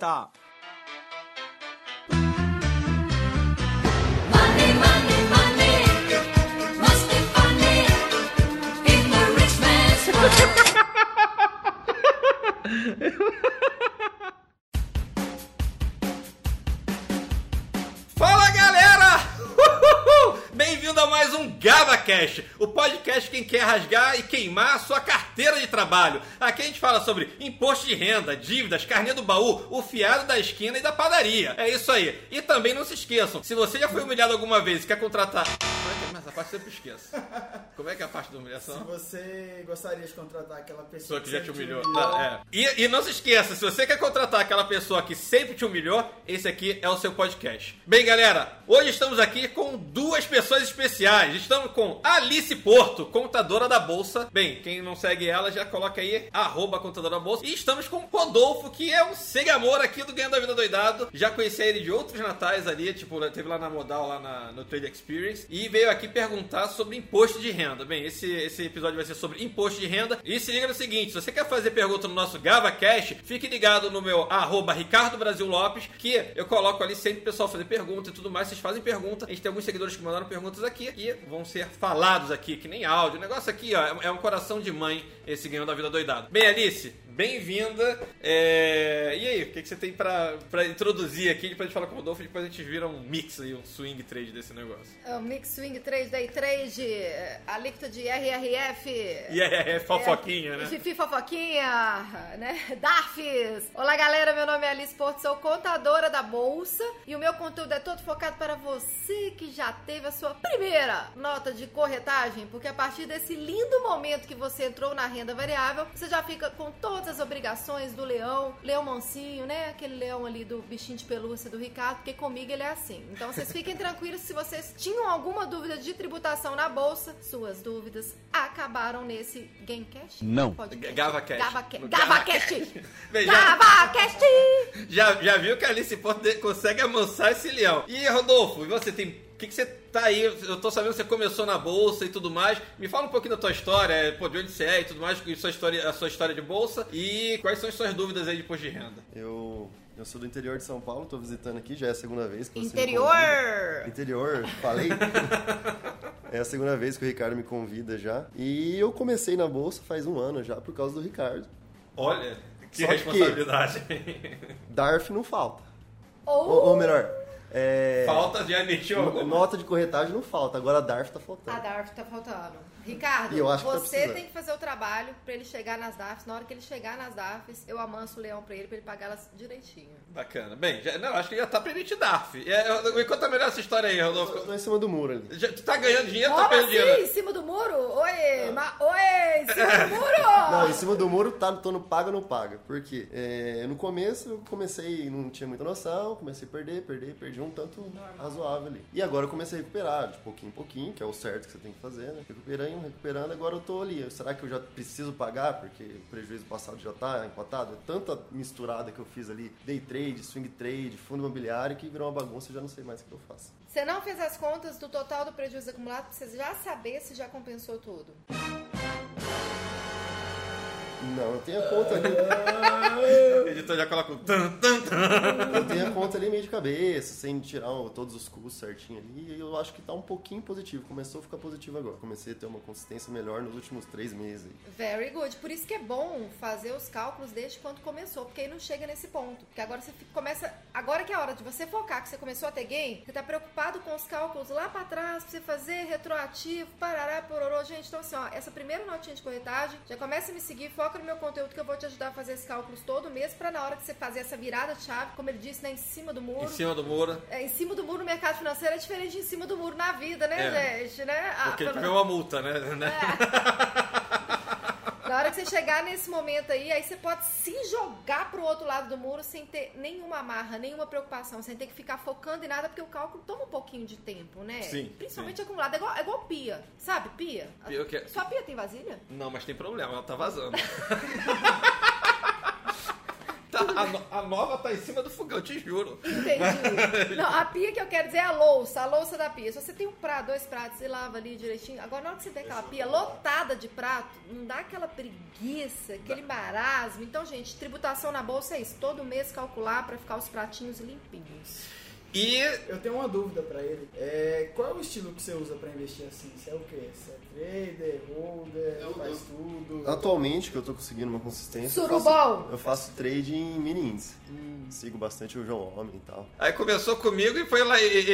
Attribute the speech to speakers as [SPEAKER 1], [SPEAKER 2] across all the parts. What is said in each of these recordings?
[SPEAKER 1] stop.
[SPEAKER 2] GavaCast, o podcast quem quer rasgar e queimar a sua carteira de trabalho. Aqui a gente fala sobre imposto de renda, dívidas, carnê do baú, o fiado da esquina e da padaria. É isso aí. E também não se esqueçam, se você já foi humilhado alguma vez e quer contratar. Essa parte eu sempre esqueço. Como é que é a parte da
[SPEAKER 3] Se
[SPEAKER 2] humilhação?
[SPEAKER 3] você gostaria de contratar aquela
[SPEAKER 2] Pessoa
[SPEAKER 3] pessoa
[SPEAKER 2] que já te humilhou.
[SPEAKER 3] humilhou,
[SPEAKER 2] Ah, é. e, e não se esqueça, se você quer contratar aquela pessoa que sempre te humilhou, esse aqui é o seu podcast. Bem, galera, hoje estamos aqui com duas pessoas especiais. Estamos com Alice Porto, contadora da Bolsa. Bem, quem não segue ela, já coloca aí, arroba contadora da Bolsa. E estamos com Rodolfo, que é um segamor aqui do Ganhando a Vida Doidado. Já conheci ele de outros natais ali, tipo, teve lá na Modal, lá na- no Trade Experience. E veio aqui perguntar sobre imposto de renda. Bem, esse, esse episódio vai ser sobre imposto de renda. E se liga no seguinte, se você quer fazer pergunta no nosso GavaCast, fique ligado no meu arroba Ricardo Brasil Lopes, que eu coloco ali sempre o pessoal fazer pergunta e tudo mais. Vocês fazem pergunta. A gente tem alguns seguidores que mandaram perguntas aqui e vão ser falados aqui, que nem áudio. O negócio aqui, ó, é um coração de mãe esse ganhando da vida doidado. Bem, Alice, bem-vinda. É, E aí, o que, que você tem pra, pra introduzir aqui pra gente falar com o Rodolfo e depois a gente vira um mix aí, um swing trade desse negócio.
[SPEAKER 4] É o Mix Swing 3 Day Trade, alíquota de RRF.
[SPEAKER 2] E é, é fofoquinha, né?
[SPEAKER 4] Fifi Fofoquinha, né? Darfs. Olá, galera. Meu nome é Alice Porto, sou contadora da Bolsa. E o meu conteúdo é todo focado para você que já teve a sua primeira nota de corretagem. Porque a partir desse lindo momento que você entrou na renda variável, você já fica com todas as obrigações do leão, leão mansinho, né? Aquele leão ali do bichinho de pelúcia do Ricardo, porque comigo ele é assim. Então vocês fiquem tranquilos se vocês tinham alguma dúvida de tributação na bolsa, suas dúvidas acabaram nesse Gamecast?
[SPEAKER 1] Não.
[SPEAKER 4] Podcast.
[SPEAKER 2] GavaCast.
[SPEAKER 4] GavaCast. GavaCast.
[SPEAKER 2] Já-
[SPEAKER 4] GavaCast.
[SPEAKER 2] Já, já viu que a Alice Porto consegue amansar esse leão. E Rodolfo, e você tem. O que, que você tá aí? Eu tô sabendo que você começou na bolsa e tudo mais. Me fala um pouquinho da tua história, é, pô, de onde você é e tudo mais, e sua história, a sua história de bolsa e quais são as suas dúvidas aí de imposto de renda.
[SPEAKER 5] Eu, eu sou do interior de São Paulo, tô visitando aqui, já é a segunda vez que você me
[SPEAKER 4] Interior.
[SPEAKER 5] Interior, falei? é a segunda vez que o Ricardo me convida já. E eu comecei na bolsa faz um ano já, por causa do Ricardo.
[SPEAKER 2] Olha, que
[SPEAKER 5] Só que-
[SPEAKER 2] responsabilidade.
[SPEAKER 5] DARF não falta.
[SPEAKER 4] Ou
[SPEAKER 5] Ou, ou melhor, é,
[SPEAKER 2] Falta de alguma.
[SPEAKER 5] nota de corretagem não falta, agora a DARF tá
[SPEAKER 4] a
[SPEAKER 5] faltando.
[SPEAKER 4] DARF tá faltando. Ricardo,
[SPEAKER 5] eu tá
[SPEAKER 4] você tem que fazer o trabalho pra ele chegar nas DARFs. Na hora que ele chegar nas DARFs, eu amanso o leão pra ele, pra ele pagar elas direitinho.
[SPEAKER 2] Bacana. Bem, já, não, acho que já tá permitido DARF. É, eu- me conta melhor essa história aí,
[SPEAKER 5] Eu
[SPEAKER 2] Rodolfo.
[SPEAKER 5] tô em cima do muro ali.
[SPEAKER 2] Já- tu tá ganhando dinheiro ou tá perdendo
[SPEAKER 4] assim?
[SPEAKER 2] dinheiro?
[SPEAKER 4] Em cima do muro? Oi! Ma... Oi! Em cima do muro!
[SPEAKER 5] Não, em cima do muro tá, tô no paga ou não paga. Por quê? É, no começo eu comecei, não tinha muita noção, comecei a perder, perder, perdi um tanto razoável ali. E agora eu comecei a recuperar, de pouquinho em pouquinho, que é o certo que você tem que fazer, né? Recuperando, recuperando, agora eu tô ali. Será que eu já preciso pagar? Porque o prejuízo passado já tá empatado? É tanta misturada que eu fiz ali, day trade, swing trade, fundo imobiliário, que virou uma bagunça e já não sei mais o que eu faço.
[SPEAKER 4] Você não fez as contas do total do prejuízo acumulado pra você já saber se já compensou tudo.
[SPEAKER 5] Não, eu tenho a conta ali.
[SPEAKER 2] O editor já coloca o tan, tan, tan.
[SPEAKER 5] Eu tenho a conta ali meio de cabeça, sem tirar todos os custos certinho ali, e eu acho que tá um pouquinho positivo. Começou a ficar positivo agora. Comecei a ter uma consistência melhor nos últimos três meses.
[SPEAKER 4] Very good. Por isso que é bom fazer os cálculos desde quando começou, porque aí não chega nesse ponto. Porque agora você fica- começa. Agora que é a hora de você focar, que você começou a ter gain, você tá preocupado com os cálculos lá pra trás, pra você fazer retroativo, parará, pororô. Gente, então assim, ó, essa primeira notinha de corretagem, já começa a me seguir, foca no meu conteúdo que eu vou te ajudar a fazer esses cálculos todo mês, pra na hora que você fazer essa virada de chave, como ele disse, né, em cima do muro.
[SPEAKER 2] Em cima do muro.
[SPEAKER 4] É, em cima do muro no mercado financeiro é diferente de em cima do muro na vida, né,
[SPEAKER 2] É.
[SPEAKER 4] gente? Né? Ah,
[SPEAKER 2] Porque
[SPEAKER 4] pelo-
[SPEAKER 2] pegou uma multa, né? né?
[SPEAKER 4] Na hora que você chegar nesse momento aí, aí você pode se jogar pro outro lado do muro sem ter nenhuma amarra, nenhuma preocupação, sem ter que ficar focando em nada, porque o cálculo toma um pouquinho de tempo, né?
[SPEAKER 2] Sim,
[SPEAKER 4] Principalmente acumulado. É igual, é igual pia, sabe? Pia.
[SPEAKER 2] Pia o quê?
[SPEAKER 4] Sua pia tem vasilha?
[SPEAKER 2] Não, mas tem problema, ela tá vazando. A no- a nova tá em cima do fogão, eu te juro.
[SPEAKER 4] Entendi. Não, a pia que eu quero dizer é a louça, a louça da pia. Se você tem um prato, dois pratos, você lava ali direitinho. Agora, na hora que você vê aquela pia lotada de prato, não dá aquela preguiça, aquele marasmo. Então, gente, tributação na bolsa é isso. Todo mês calcular pra ficar os pratinhos limpinhos.
[SPEAKER 2] E
[SPEAKER 3] Eu tenho uma dúvida pra ele. É, qual é o estilo que você usa pra investir assim? Você é o quê? Você é trader, holder, faz tudo?
[SPEAKER 5] Atualmente, que eu tô conseguindo uma consistência, eu
[SPEAKER 4] Surubom.
[SPEAKER 5] faço, eu faço trade em mini índice. Sigo bastante o João Homem e tal.
[SPEAKER 2] aí começou comigo e foi lá e, e-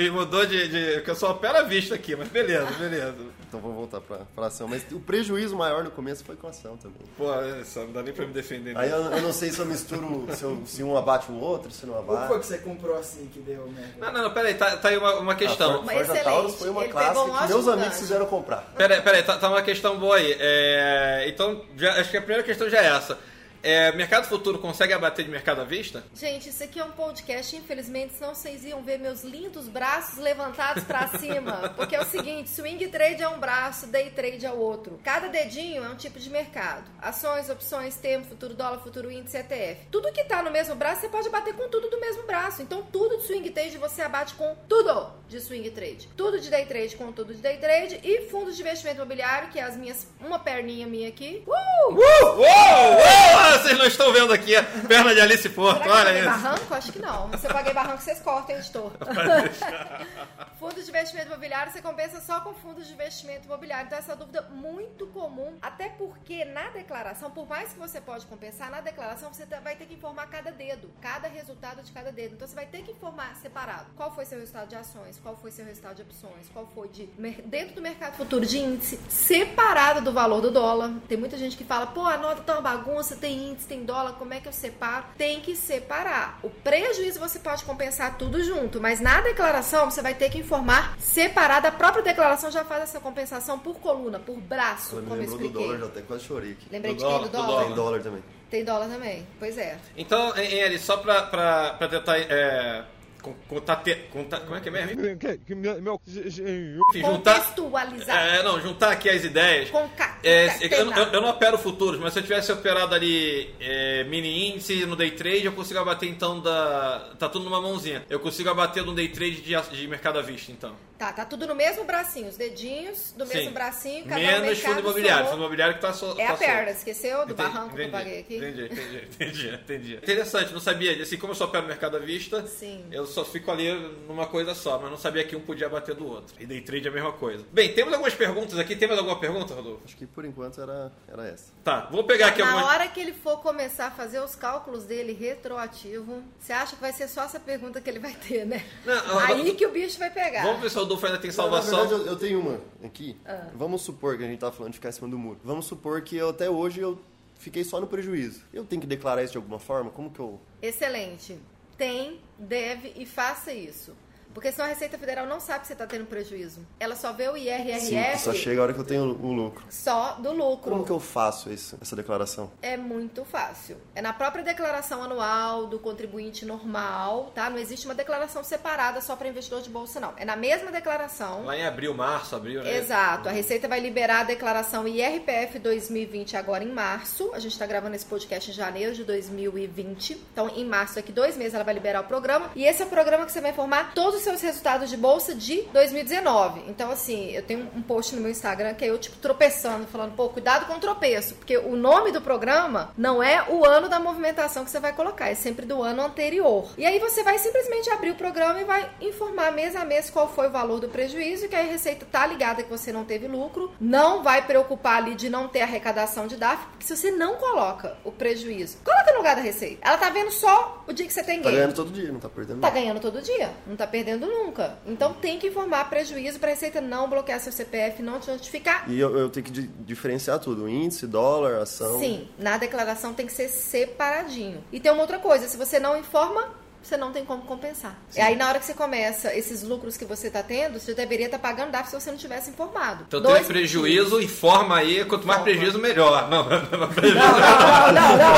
[SPEAKER 2] e- e- mudou de, de. que eu sou opera à vista aqui, mas beleza, beleza.
[SPEAKER 5] Então vamos voltar pra, pra ação. Mas o prejuízo maior no começo foi com a ação também.
[SPEAKER 2] Pô, isso, não dá nem pra me defender.
[SPEAKER 5] Aí eu, eu não sei se eu misturo, se, eu- se um abate o outro, se não
[SPEAKER 3] Qual foi
[SPEAKER 5] abate.
[SPEAKER 3] que você comprou assim que deu merda?
[SPEAKER 2] Não, não, não, peraí, tá, tá aí uma, uma questão.
[SPEAKER 5] A Forja. Taurus foi uma
[SPEAKER 4] Ele um
[SPEAKER 5] clássica que meus amigos fizeram comprar.
[SPEAKER 2] Peraí, peraí, tá, tá uma questão boa aí. É, então, já- acho que a primeira questão já é essa. É, mercado futuro consegue abater de mercado à vista?
[SPEAKER 4] Gente, isso aqui é um podcast, infelizmente, senão vocês iam ver meus lindos braços levantados pra cima. Porque é o seguinte, swing trade é um braço, day trade é o outro. Cada dedinho é um tipo de mercado. Ações, opções, termo, futuro dólar, futuro índice, ETF. Tudo que tá no mesmo braço, você pode bater com tudo do mesmo braço. Então, tudo de swing trade você abate com tudo de swing trade. Tudo de day trade com tudo de day trade. E fundos de investimento imobiliário, que é as minhas, uma perninha minha aqui. Uh!
[SPEAKER 2] Uou! Uou! Vocês não estão vendo aqui a perna de Alice Porto,
[SPEAKER 4] Será
[SPEAKER 2] olha
[SPEAKER 4] paguei
[SPEAKER 2] isso.
[SPEAKER 4] barranco? Acho que não. Se eu paguei barranco, vocês cortam, editor. fundos de investimento imobiliário, você compensa só com fundos de investimento imobiliário. Então, essa é dúvida muito comum. Até porque na declaração, por mais que você pode compensar, na declaração você tá- vai ter que informar cada dedo, cada resultado de cada dedo. Então, você vai ter que informar separado. Qual foi seu resultado de ações, qual foi seu resultado de opções, qual foi de dentro do mercado futuro de índice, separado do valor do dólar. Tem muita gente que fala, pô, a nota tá uma bagunça, tem índice, tem dólar, como é que eu separo? Tem que separar. O prejuízo você pode compensar tudo junto, mas na declaração você vai ter que informar separado. A própria declaração já faz essa compensação por coluna, por braço,
[SPEAKER 5] me
[SPEAKER 4] como eu
[SPEAKER 5] lembrou do
[SPEAKER 4] expliquei.
[SPEAKER 5] dólar, já até quase chorei aqui.
[SPEAKER 4] Lembrei
[SPEAKER 2] Do
[SPEAKER 4] de quem?
[SPEAKER 2] dólar,
[SPEAKER 4] Do
[SPEAKER 2] do
[SPEAKER 4] dólar?
[SPEAKER 5] Tem dólar também.
[SPEAKER 4] Tem dólar também. Pois é.
[SPEAKER 2] Então, Alice, só pra tentar. É, com- contar, te- contar- como é que é mesmo? Enfim, juntar.
[SPEAKER 4] Contextualizar.
[SPEAKER 2] É, não, juntar aqui as ideias.
[SPEAKER 4] Conca-
[SPEAKER 2] É, eu, eu- eu não opero futuros, mas se eu tivesse operado ali é, mini índice no day trade, eu consigo abater então da. Tá tudo numa mãozinha. Eu consigo abater no day trade de, de mercado à vista, então.
[SPEAKER 4] Tá, tá tudo no mesmo bracinho, os dedinhos do mesmo
[SPEAKER 2] Sim.
[SPEAKER 4] bracinho, cada um
[SPEAKER 2] Menos fundo imobiliário. Fundo imobiliário que tá só.
[SPEAKER 4] É
[SPEAKER 2] tá
[SPEAKER 4] a perna, esqueceu do
[SPEAKER 2] Entendi,
[SPEAKER 4] barranco que eu paguei aqui?
[SPEAKER 2] Entendi, entendi, entendi, entendi. Interessante, não sabia. Assim, como eu só opero mercado à vista,
[SPEAKER 4] Sim.
[SPEAKER 2] eu só fico ali numa coisa só, mas não sabia que um podia bater do outro. E day trade é a mesma coisa. Bem, temos algumas perguntas aqui. Tem mais alguma pergunta, Rodolfo?
[SPEAKER 5] Acho que por enquanto era, era essa.
[SPEAKER 2] Tá, vou pegar aqui
[SPEAKER 4] Na
[SPEAKER 2] algumas.
[SPEAKER 4] hora que ele for começar a fazer os cálculos dele retroativo, você acha que vai ser só essa pergunta que ele vai ter, né?
[SPEAKER 2] Não,
[SPEAKER 4] Aí
[SPEAKER 2] não-
[SPEAKER 4] que o bicho vai pegar.
[SPEAKER 2] Vamos ver se o Rodolfo ainda tem
[SPEAKER 5] Na
[SPEAKER 2] salvação.
[SPEAKER 5] verdade, eu, eu tenho uma aqui.
[SPEAKER 4] Ah.
[SPEAKER 5] Vamos supor que a gente tá falando de ficar em cima do muro. Vamos supor que eu, até hoje eu fiquei só no prejuízo. Eu tenho que declarar isso de alguma forma? Como que eu.
[SPEAKER 4] Excelente. Tem, deve e faça isso. Porque senão a Receita Federal não sabe que você está tendo prejuízo. Ela só vê o IRRF
[SPEAKER 5] Sim, só chega a hora que eu tenho o lucro.
[SPEAKER 4] só do lucro.
[SPEAKER 5] Como que eu faço isso, essa declaração?
[SPEAKER 4] É muito fácil. É na própria declaração anual do contribuinte normal, tá? Não existe uma declaração separada só para investidor de bolsa, não. É na mesma declaração.
[SPEAKER 2] Lá em abril, março, abril, né?
[SPEAKER 4] Exato. A Receita vai liberar a declaração IRPF 2020 agora em março. A gente está gravando esse podcast em janeiro de 2020. Então, em março, daqui dois meses, ela vai liberar o programa. E esse é o programa que você vai informar todos os seus resultados de bolsa de 2019. Então, assim, eu tenho um post no meu Instagram que é eu, tipo, tropeçando, falando, pô, cuidado com o tropeço. Porque o nome do programa não é o ano da movimentação que você vai colocar, é sempre do ano anterior. E aí você vai simplesmente abrir o programa e vai informar mês a mês qual foi o valor do prejuízo, que a Receita tá ligada que você não teve lucro, não vai preocupar ali de não ter arrecadação de DAF, porque se você não coloca o prejuízo, coloca no lugar da Receita. Ela tá vendo só o dia que você tem
[SPEAKER 5] Tá
[SPEAKER 4] ganho.
[SPEAKER 5] ganhando todo dia, não tá perdendo
[SPEAKER 4] Tá ganhando todo dia, não tá perdendo nunca. Então tem que informar prejuízo pra Receita não bloquear seu CPF, não te notificar.
[SPEAKER 5] E eu, eu tenho que di- diferenciar tudo: índice, dólar, ação.
[SPEAKER 4] Sim, na declaração tem que ser separadinho. E tem uma outra coisa, se você não informa, você não tem como compensar. E aí na hora que você começa esses lucros que você tá tendo, você deveria estar pagando DAF se você não tivesse informado.
[SPEAKER 2] Então
[SPEAKER 4] Dois
[SPEAKER 2] tem prejuízo, informa aí. Quanto mais prejuízo, melhor. Não, não, não, prejuízo.
[SPEAKER 4] Não, não, não, não,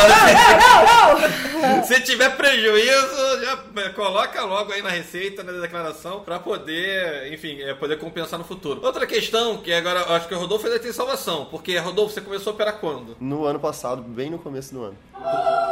[SPEAKER 4] não, não.
[SPEAKER 2] Se tiver prejuízo, já é, coloca logo aí na receita, na declaração, pra poder, enfim, é, poder compensar no futuro. Outra questão, que agora eu acho que o Rodolfo ainda tem salvação, porque Rodolfo, você começou a operar quando?
[SPEAKER 5] No ano passado, bem no começo do ano.
[SPEAKER 4] Ele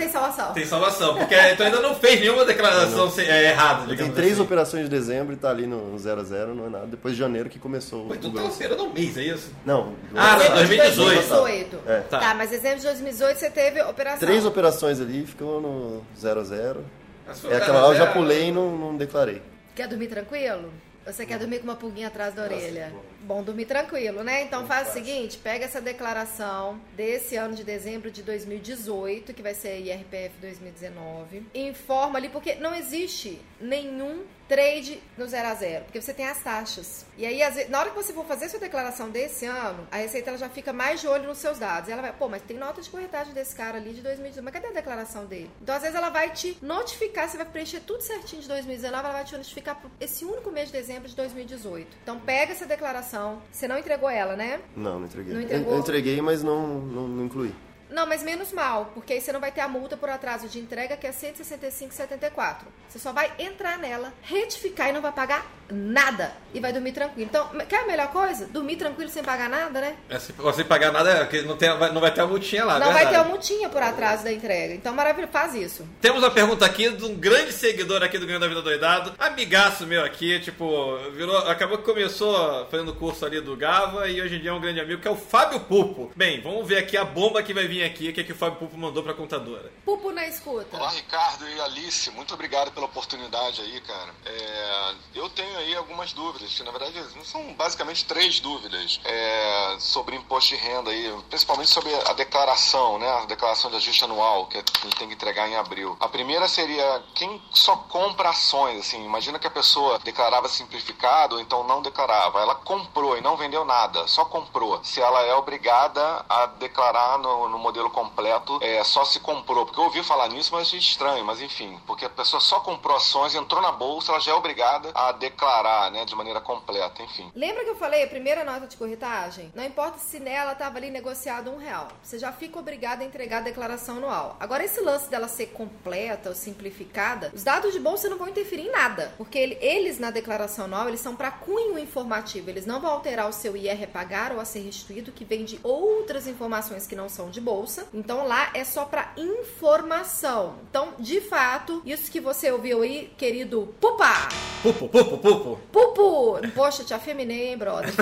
[SPEAKER 4] tem salvação.
[SPEAKER 2] Tem salvação, porque tu ainda não fez nenhuma declaração se- é, errada,
[SPEAKER 5] Tem três
[SPEAKER 2] assim.
[SPEAKER 5] operações de dezembro e tá ali no 0 a 0 não é nada. Depois de janeiro que começou
[SPEAKER 2] Pô,
[SPEAKER 5] o
[SPEAKER 2] tu tá
[SPEAKER 5] grosso.
[SPEAKER 2] esperando um mês, é isso?
[SPEAKER 5] Não,
[SPEAKER 2] Ah,
[SPEAKER 5] não,
[SPEAKER 2] não, 2018.
[SPEAKER 4] 2018.
[SPEAKER 5] É.
[SPEAKER 2] Tá.
[SPEAKER 4] Tá. mas dezembro de 2018 você teve operação.
[SPEAKER 5] Três operações ali, ficou no 0 a 0
[SPEAKER 2] Mas foi
[SPEAKER 5] É aquela lá eu já pulei e não, não declarei.
[SPEAKER 4] Quer dormir tranquilo? Ou você quer dormir com uma pulguinha atrás da orelha? Bom dormir tranquilo, né? Então faz o seguinte, pega essa declaração desse ano de dezembro de 2018, que vai ser IRPF 2019, e informa ali, porque não existe nenhum trade no zero a zero, porque você tem as taxas. E aí, às vezes, na hora que você for fazer sua declaração desse ano, a Receita ela já fica mais de olho nos seus dados. E ela vai, pô, mas tem nota de corretagem desse cara ali de 2018, mas cadê a declaração dele? Então, às vezes, ela vai te notificar, você vai preencher tudo certinho de 2019, ela vai te notificar por esse único mês de dezembro de 2018. Então, pega essa declaração, você não entregou ela, né?
[SPEAKER 5] Não, não entreguei.
[SPEAKER 4] Não
[SPEAKER 5] Eu-
[SPEAKER 4] entregou?
[SPEAKER 5] Eu entreguei, mas não, não, não incluí.
[SPEAKER 4] Não, mas menos mal, porque aí você não vai ter a multa por atraso de entrega, que é 165,74. Você só vai entrar nela, retificar e não vai pagar nada. E vai dormir tranquilo. Então, quer a melhor coisa? Dormir tranquilo sem pagar nada, né?
[SPEAKER 2] É, se você pagar nada, é porque não, tem, vai- não vai ter a multinha lá,
[SPEAKER 4] não vai ter
[SPEAKER 2] verdade.
[SPEAKER 4] uma multinha por atraso da entrega. Então, maravilhoso, faz isso.
[SPEAKER 2] Temos uma pergunta aqui de um grande seguidor aqui do Ganho da Vida Doidado, amigaço meu aqui, tipo, virou, acabou que começou fazendo curso ali do Gava e hoje em dia é um grande amigo, que é o Fábio Pupo. Bem, vamos ver aqui a bomba que vai vir aqui, o que, é que o Fábio Pupo mandou pra contadora.
[SPEAKER 4] Pupo na escuta.
[SPEAKER 1] Olá, Ricardo e Alice, muito obrigado pela oportunidade aí, cara. É, eu tenho aí algumas dúvidas, que na verdade são basicamente três dúvidas é, sobre imposto de renda aí, principalmente sobre a declaração, né? A declaração de ajuste anual que a gente tem que entregar em abril. A primeira seria quem só compra ações, assim, imagina que a pessoa declarava simplificado ou então não declarava. Ela comprou e não vendeu nada, só comprou. Se ela é obrigada a declarar no, no modelo completo, é, só se comprou. Porque eu ouvi falar nisso, mas estranho, mas enfim, porque a pessoa só comprou ações, entrou na bolsa, ela já é obrigada a declarar, né, de maneira completa, enfim.
[SPEAKER 4] Lembra que eu falei a primeira nota de corretagem? Não importa se nela estava ali negociado um real. Você já fica obrigado a entregar a declaração anual. Agora, esse lance dela ser completa ou simplificada, os dados de bolsa não vão interferir em nada. Porque ele- eles, na declaração anual, eles são para cunho informativo. Eles não vão alterar o seu IR a pagar ou a ser restituído, que vem de outras informações que não são de bolsa. Então, lá é só para informação. Então, de fato, isso que você ouviu aí, querido Pupa!
[SPEAKER 2] Pupo, Pupo, Pupo.
[SPEAKER 4] Pupu! Poxa, te afeminei, hein, brother?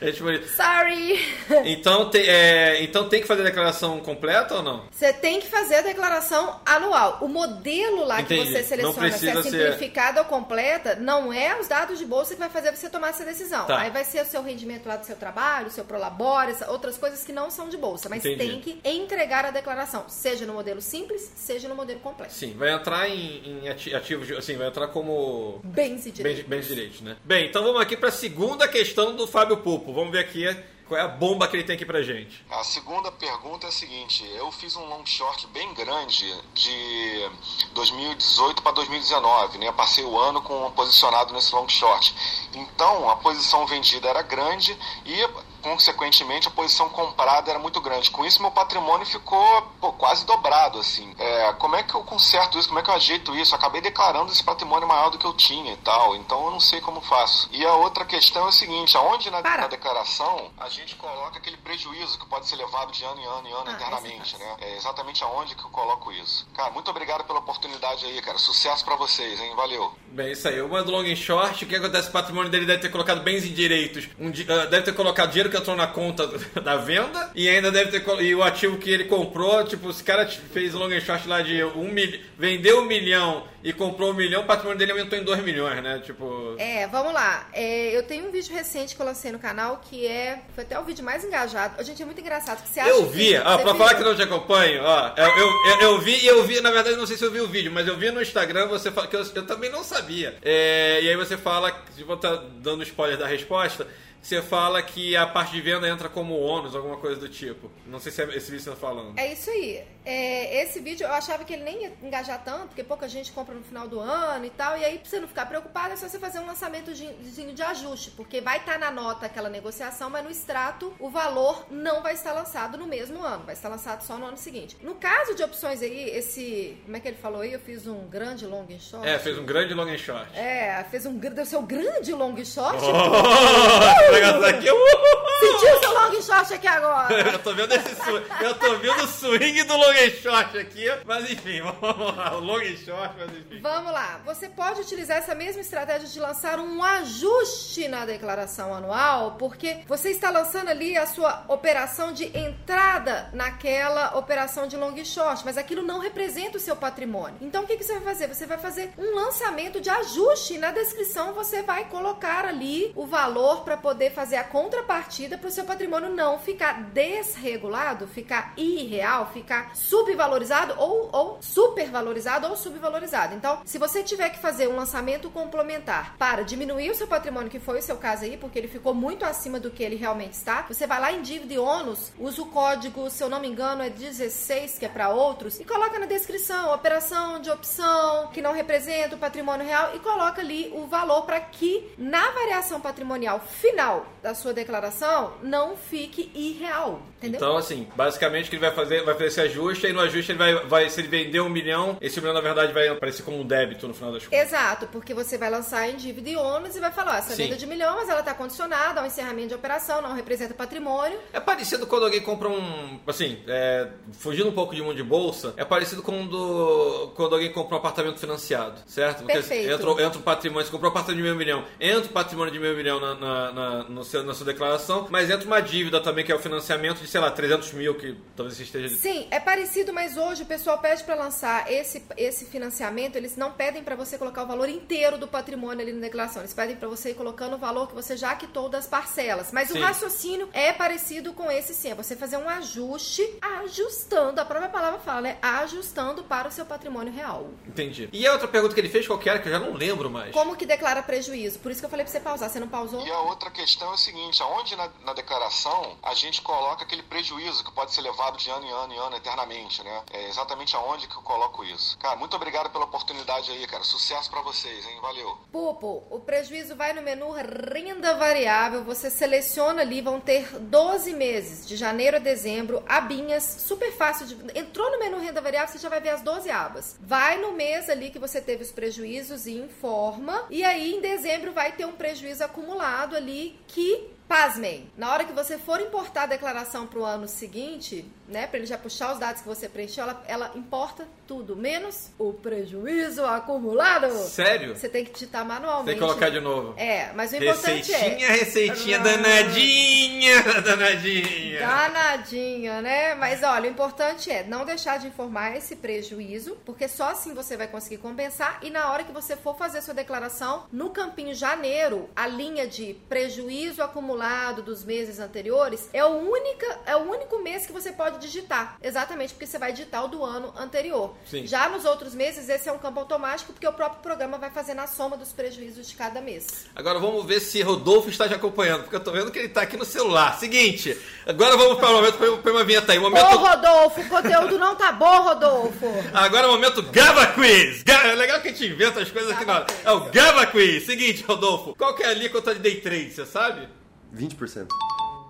[SPEAKER 2] É tipo,
[SPEAKER 4] Sorry!
[SPEAKER 2] então, tem, é, então tem que fazer a declaração completa ou não?
[SPEAKER 4] Você tem que fazer a declaração anual. O modelo lá
[SPEAKER 2] Entendi.
[SPEAKER 4] que você seleciona se é
[SPEAKER 2] precisa ser-
[SPEAKER 4] simplificada ou completa, não é os dados de bolsa que vai fazer você tomar essa decisão.
[SPEAKER 2] Tá.
[SPEAKER 4] Aí vai ser o seu rendimento lá do seu trabalho, o seu prolabore, outras coisas que não são de bolsa. Mas
[SPEAKER 2] Entendi.
[SPEAKER 4] tem que entregar a declaração, seja no modelo simples, seja no modelo completo.
[SPEAKER 2] Sim, vai entrar em, em ati- ativos, de- assim, vai entrar como
[SPEAKER 4] Bens e
[SPEAKER 2] bens,
[SPEAKER 4] direitos.
[SPEAKER 2] bens direitos, né? Bem, então vamos aqui pra segunda questão do Fábio Pupo. Vamos ver aqui qual é a bomba que ele tem aqui pra gente.
[SPEAKER 1] A segunda pergunta é a seguinte: eu fiz um long short bem grande de 2018 para 2019, né? Passei o ano com posicionado nesse long short. Então a posição vendida era grande e consequentemente a posição comprada era muito grande. Com isso meu patrimônio ficou pô, quase dobrado assim. É, como é que eu conserto isso? Como é que eu ajeito isso? Eu acabei declarando esse patrimônio maior do que eu tinha e tal. Então eu não sei como faço. E a outra questão é o seguinte: aonde na,
[SPEAKER 4] Para.
[SPEAKER 1] na declaração a gente coloca aquele prejuízo que pode ser levado de ano em ano em ano
[SPEAKER 4] Ah,
[SPEAKER 1] internamente,
[SPEAKER 4] essa
[SPEAKER 1] né? É exatamente aonde que eu coloco isso. Cara, muito obrigado pela oportunidade aí, cara. Sucesso pra vocês, hein? Valeu.
[SPEAKER 2] Bem, isso aí. Uma do long and short, o que acontece? O patrimônio dele deve ter colocado bens e direitos. Um ah, deve ter colocado dinheiro que entrou na conta da venda. E ainda deve ter. E o ativo que ele comprou, tipo, esse cara fez long and short lá de um milhão. Vendeu um milhão e comprou um milhão, o patrimônio dele aumentou em dois milhões, né? Tipo.
[SPEAKER 4] É, vamos lá. É, eu tenho um vídeo recente que eu lancei no canal que é. Foi até o vídeo mais engajado. Gente, é muito engraçado. Que você acha
[SPEAKER 2] Eu
[SPEAKER 4] que-
[SPEAKER 2] vi, ó,
[SPEAKER 4] você
[SPEAKER 2] pra
[SPEAKER 4] viu?
[SPEAKER 2] falar que não te acompanho, ó, eu, eu, eu, eu vi e eu vi, na verdade, não sei se eu vi o vídeo, mas eu vi no Instagram, você fala, que eu, eu também não sabia. É, e aí você fala, vou estar dando spoiler da resposta, você fala que a parte de venda entra como ônus, alguma coisa do tipo. Não sei se é esse vídeo que você tá falando.
[SPEAKER 4] É isso aí. É, esse vídeo eu achava que ele nem ia engajar tanto, porque pouca gente compra no final do ano e tal. E aí, pra você não ficar preocupado, é só você fazer um lançamentozinho de ajuste, porque vai estar na nota aquela negociação, mas no extrato o valor não vai estar lançado no mesmo ano, vai estar lançado só no ano seguinte. No caso de opções aí, esse. Como é que ele falou aí? Eu fiz um grande long and short.
[SPEAKER 2] É, fez um grande long and short.
[SPEAKER 4] É, fez um. ser um grande long short.
[SPEAKER 2] Oh! o negócio aqui. Uhul!
[SPEAKER 4] Sentiu seu long shot aqui agora.
[SPEAKER 2] Eu tô vendo esse swing, eu tô vendo o swing do long shot aqui, mas enfim, vamos lá, o long shot, mas enfim.
[SPEAKER 4] Vamos lá. Você pode utilizar essa mesma estratégia de lançar um ajuste na declaração anual, porque você está lançando ali a sua operação de entrada naquela operação de long short, mas aquilo não representa o seu patrimônio. Então o que, que você vai fazer? Você vai fazer um lançamento de ajuste. Na descrição você vai colocar ali o valor para poder fazer a contrapartida para o seu patrimônio não ficar desregulado, ficar irreal, ficar subvalorizado ou, ou supervalorizado ou subvalorizado. Então, se você tiver que fazer um lançamento complementar para diminuir o seu patrimônio, que foi o seu caso aí, porque ele ficou muito acima do que ele realmente está, você vai lá em dívida e ônus, usa o código, se eu não me engano, é 16, que é para outros, e coloca na descrição operação de opção que não representa o patrimônio real e coloca ali o valor para que na variação patrimonial final da sua declaração não fique irreal, entendeu?
[SPEAKER 2] Então, assim, basicamente o que ele vai fazer, vai fazer esse ajuste, aí no ajuste ele vai, vai se ele vender um milhão, esse milhão na verdade vai aparecer como um débito no final das contas.
[SPEAKER 4] Exato, porque você vai lançar em dívida e ônus e vai falar, ó, essa
[SPEAKER 2] Sim.
[SPEAKER 4] venda de milhão, mas ela está condicionada ao encerramento de operação, não representa patrimônio.
[SPEAKER 2] É parecido quando alguém compra um. Assim, é, fugindo um pouco de mundo de bolsa, é parecido quando, quando alguém compra um apartamento financiado, certo? Porque
[SPEAKER 4] Perfeito.
[SPEAKER 2] entra, entra um patrimônio, você comprou um apartamento de meio milhão, entra o patrimônio de meio milhão na, na, na- no seu, na sua declaração, mas entra uma dívida também, que é o financiamento de, sei lá, 300 mil, que talvez você esteja.
[SPEAKER 4] Sim, é parecido, mas hoje o pessoal pede para lançar esse, esse financiamento, eles não pedem para você colocar o valor inteiro do patrimônio ali na declaração, eles pedem para você ir colocando o valor que você já quitou das parcelas. Mas
[SPEAKER 2] Sim.
[SPEAKER 4] o raciocínio é parecido com esse sim, é você fazer um ajuste, ajustando, a própria palavra fala, né? Ajustando para o seu patrimônio real.
[SPEAKER 2] Entendi. E a outra pergunta que ele fez, qual que era, que eu já não lembro mais.
[SPEAKER 4] Como que declara prejuízo? Por isso que eu falei pra você pausar, você não pausou?
[SPEAKER 1] E a outra questão é o seguinte, aonde na, na declaração a gente coloca aquele prejuízo que pode ser levado de ano em ano em ano eternamente, né? É exatamente aonde que eu coloco isso. Cara, muito obrigado pela oportunidade aí, cara. Sucesso pra vocês, hein? Valeu.
[SPEAKER 4] Pupo, o prejuízo vai no menu renda variável, você seleciona ali, vão ter 12 meses, de janeiro a dezembro, abinhas, super fácil de... Entrou no menu renda variável, você já vai ver as 12 abas. Vai no mês ali que você teve os prejuízos e informa, e aí em dezembro vai ter um prejuízo acumulado ali que... Pasmem, na hora que você for importar a declaração para o ano seguinte, né, para ele já puxar os dados que você preencheu, ela, ela importa tudo, menos o prejuízo acumulado.
[SPEAKER 2] Sério?
[SPEAKER 4] Você tem que digitar manualmente.
[SPEAKER 2] Tem que colocar de novo.
[SPEAKER 4] É, mas o importante
[SPEAKER 2] Receitinha,
[SPEAKER 4] é.
[SPEAKER 2] receitinha danadinha, danadinha.
[SPEAKER 4] Danadinha, né? Mas olha, o importante é não deixar de informar esse prejuízo, porque só assim você vai conseguir compensar. E na hora que você for fazer sua declaração, no campinho janeiro, a linha de prejuízo acumulado dos meses anteriores é o, única, é o único mês que você pode digitar. Exatamente, porque você vai digitar o do ano anterior.
[SPEAKER 2] Sim.
[SPEAKER 4] Já nos outros meses, esse é um campo automático, porque o próprio programa vai fazendo a soma dos prejuízos de cada mês.
[SPEAKER 2] Agora vamos ver se Rodolfo está te acompanhando, porque eu tô vendo que ele tá aqui no celular. Seguinte, agora vamos para o momento, põe uma vinheta aí.
[SPEAKER 4] Ô,
[SPEAKER 2] Momento,
[SPEAKER 4] Rodolfo, o conteúdo não tá bom, Rodolfo.
[SPEAKER 2] agora é o momento Gava Quiz. É legal que a gente inventa as coisas aqui na hora. É o Gava Quiz. Seguinte, Rodolfo, qual que é a alíquota de day trade, você sabe?
[SPEAKER 5] 20%.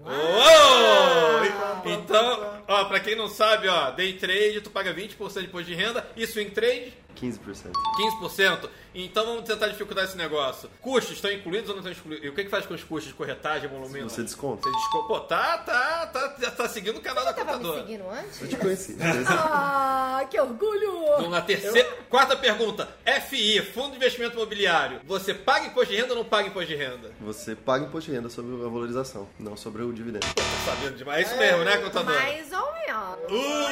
[SPEAKER 2] Uou! Então, ó, pra quem não sabe, ó, day trade tu paga 20% de imposto de renda e swing trade
[SPEAKER 5] 15%.
[SPEAKER 2] 15%. Então vamos tentar dificultar esse negócio. Custos estão incluídos ou não estão incluídos? E o que, que faz com os custos de corretagem, emolumento?
[SPEAKER 5] Você desconta.
[SPEAKER 2] Você desconta. Pô, tá, tá, tá, já tá seguindo o canal da
[SPEAKER 4] Tava me
[SPEAKER 2] contadora.
[SPEAKER 4] seguindo antes?
[SPEAKER 5] Eu te conheci.
[SPEAKER 4] Ah, que orgulho!
[SPEAKER 2] Vamos na terceira. Quarta pergunta. FI, Fundo de Investimento Imobiliário. Você paga imposto de renda ou não paga imposto de renda?
[SPEAKER 5] Você paga imposto de renda sobre a valorização, não sobre o dividendo.
[SPEAKER 2] Tá sabendo demais. É isso mesmo, né, contadora?
[SPEAKER 4] Mais ou menos.
[SPEAKER 2] Uh!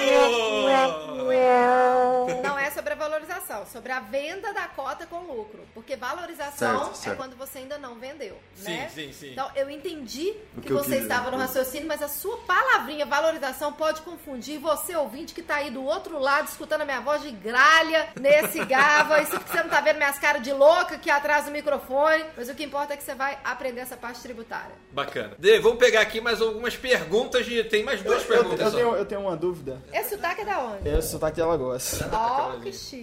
[SPEAKER 4] Não é valorização, sobre a venda da cota com lucro. Porque valorização
[SPEAKER 5] Certo, certo.
[SPEAKER 4] é quando você ainda não vendeu.
[SPEAKER 2] Sim,
[SPEAKER 4] né?
[SPEAKER 2] sim, sim.
[SPEAKER 4] Então eu entendi
[SPEAKER 5] O
[SPEAKER 4] que,
[SPEAKER 5] que eu
[SPEAKER 4] você
[SPEAKER 5] quis
[SPEAKER 4] estava no raciocínio, mas a sua palavrinha valorização pode confundir você, ouvinte, que tá aí do outro lado escutando a minha voz de gralha nesse gava. Isso porque você não tá vendo minhas caras de louca aqui atrás do microfone. Mas o que importa é que você vai aprender essa parte tributária.
[SPEAKER 2] Bacana. Dê, vamos pegar aqui mais algumas perguntas. De... Tem mais duas
[SPEAKER 3] Eu,
[SPEAKER 2] perguntas
[SPEAKER 3] eu
[SPEAKER 2] só.
[SPEAKER 3] tenho, eu tenho uma dúvida.
[SPEAKER 4] Esse sotaque é da onde?
[SPEAKER 3] É o sotaque de Alagoas.
[SPEAKER 4] Ó, que chique.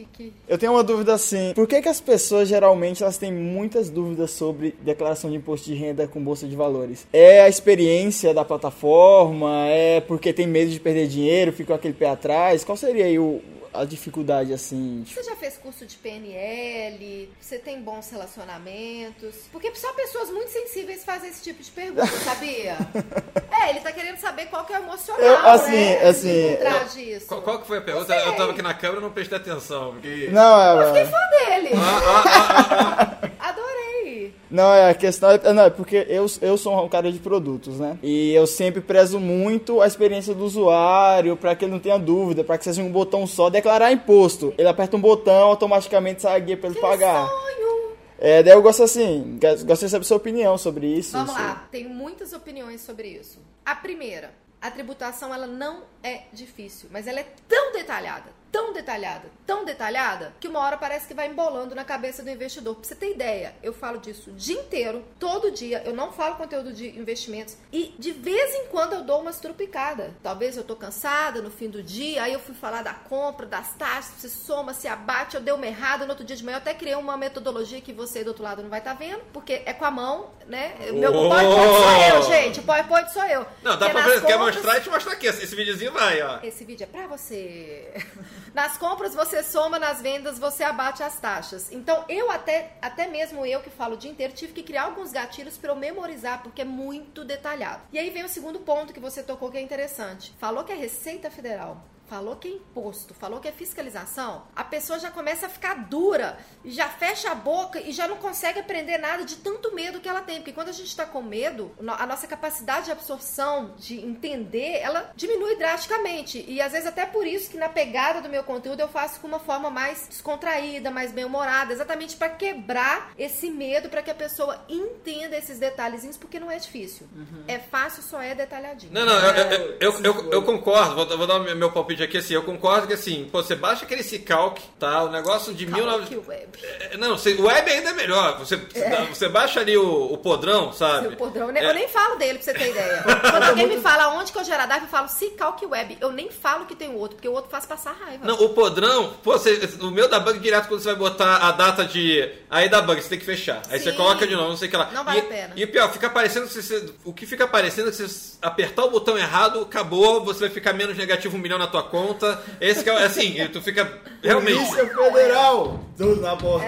[SPEAKER 3] Eu tenho uma dúvida assim. Por que, que as pessoas geralmente elas têm muitas dúvidas sobre declaração de imposto de renda com bolsa de valores? É a experiência da plataforma? É porque tem medo de perder dinheiro, fica aquele pé atrás? Qual seria aí o, a dificuldade assim? Tipo,
[SPEAKER 4] Você já fez curso de PNL? Você tem bons relacionamentos? Porque só pessoas muito sensíveis fazem esse tipo de pergunta, sabia? é, ele tá querendo saber qual que é o emocional,
[SPEAKER 3] Eu, assim,
[SPEAKER 4] né?
[SPEAKER 3] assim,
[SPEAKER 4] disso.
[SPEAKER 2] Qual, qual que foi a pergunta? Eu tava aqui na câmera e não prestei atenção. Porque...
[SPEAKER 3] não, é,
[SPEAKER 4] Fiquei fã dele.
[SPEAKER 2] Ah,
[SPEAKER 4] Adorei.
[SPEAKER 3] Não, é a questão é, não, é porque eu, eu sou um cara de produtos, né? E eu sempre prezo muito a experiência do usuário, pra que ele não tenha dúvida, pra que seja um botão só declarar imposto. Ele aperta um botão, automaticamente sai a guia pra ele pagar.
[SPEAKER 4] Sonho.
[SPEAKER 3] É, daí eu gosto assim, gosto de saber sua opinião sobre isso.
[SPEAKER 4] Vamos
[SPEAKER 3] isso.
[SPEAKER 4] lá, tenho muitas opiniões sobre isso. A primeira, a tributação ela não é difícil, mas ela é tão detalhada, tão detalhada, tão detalhada, que uma hora parece que vai embolando na cabeça do investidor. Pra você ter ideia, eu falo disso o dia inteiro, todo dia, eu não falo conteúdo de investimentos e de vez em quando eu dou umas trupicadas. Talvez eu tô cansada no fim do dia, aí eu fui falar da compra, das taxas, se soma, se abate, eu dei uma errada no outro dia de manhã, eu até criei uma metodologia que você do outro lado não vai estar vendo, porque é com a mão, né? O Meu
[SPEAKER 2] Oh!
[SPEAKER 4] PowerPoint sou eu, gente. O PowerPoint sou eu.
[SPEAKER 2] Não, dá
[SPEAKER 4] Que é
[SPEAKER 2] pra ver, quer
[SPEAKER 4] compras-
[SPEAKER 2] mostrar e te mostrar aqui. Esse videozinho vai, ó.
[SPEAKER 4] esse vídeo é pra você. Nas compras você soma, nas vendas você abate as taxas. Então eu até, até mesmo eu que falo o dia inteiro, tive que criar alguns gatilhos pra eu memorizar, porque é muito detalhado. E aí vem o segundo ponto que você tocou que é interessante. Falou que é Receita Federal. Falou que é imposto, falou que é fiscalização, a pessoa já começa a ficar dura, e já fecha a boca e já não consegue aprender nada de tanto medo que ela tem. Porque quando a gente está com medo, a nossa capacidade de absorção, de entender, ela diminui drasticamente. E às vezes até por isso que na pegada do meu conteúdo eu faço com uma forma mais descontraída, mais bem-humorada, exatamente para quebrar esse medo, para que a pessoa entenda esses detalhezinhos, porque não é difícil. É fácil, só é detalhadinho.
[SPEAKER 2] Não, não, eu, eu, eu, eu- eu concordo, vou, vou dar o meu- meu palpite aqui assim, eu concordo que assim, pô, você baixa aquele Cicalc, tá? O negócio de
[SPEAKER 4] Calma
[SPEAKER 2] 19...
[SPEAKER 4] que o web.
[SPEAKER 2] É, Não, você- o web ainda é melhor. Você, você baixa ali o, o podrão, sabe?
[SPEAKER 4] Seu podrão, né?
[SPEAKER 2] É,
[SPEAKER 4] Eu nem falo dele, pra você ter ideia. Quando alguém me fala onde que eu gerar eu falo Cicalc Web. Eu nem falo que tem o outro, porque o outro faz passar raiva.
[SPEAKER 2] Não, o podrão, pô, você, o meu da bug direto quando você vai botar a data de. Aí da bug, você tem que fechar. Aí você
[SPEAKER 4] Sim.
[SPEAKER 2] coloca de novo, não sei o que lá.
[SPEAKER 4] Não vale
[SPEAKER 2] e,
[SPEAKER 4] a pena.
[SPEAKER 2] E pior, fica parecendo que você. O que fica parecendo é que você apertar o botão errado, acabou, você vai ficar menos negativo um milhão na tua conta. Esse que é assim, e tu fica. Realmente.
[SPEAKER 3] Polícia Federal! Tudo na porta.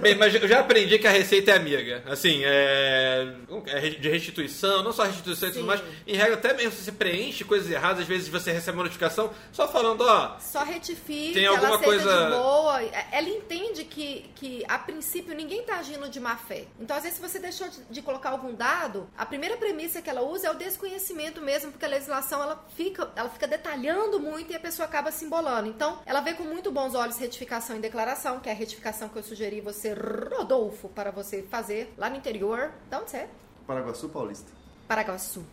[SPEAKER 2] Bem, mas eu já aprendi que a receita é amiga. Assim, é. é de restituição, não só restituição e tudo mais. Em regra, até mesmo se você preenche coisas erradas, às vezes você recebe uma notificação só falando, ó.
[SPEAKER 4] Só retifica,
[SPEAKER 2] Tem
[SPEAKER 4] ela
[SPEAKER 2] alguma coisa-
[SPEAKER 4] de boa. Ela entende que, que, a princípio, ninguém tá agindo de má fé. Então, às vezes, se você deixou de, de colocar algum dado, a primeira premissa que ela usa é o desconhecimento mesmo, porque a legislação, ela fica, ela fica detalhando muito e a pessoa acaba se embolando. Então, ela vê com muito bons olhos retificação e declaração, que é a retificação que eu sugeri você, Rodolfo, para você fazer lá no interior. De onde você é?
[SPEAKER 5] Paraguaçu Paulista.
[SPEAKER 4] Paraguaçu.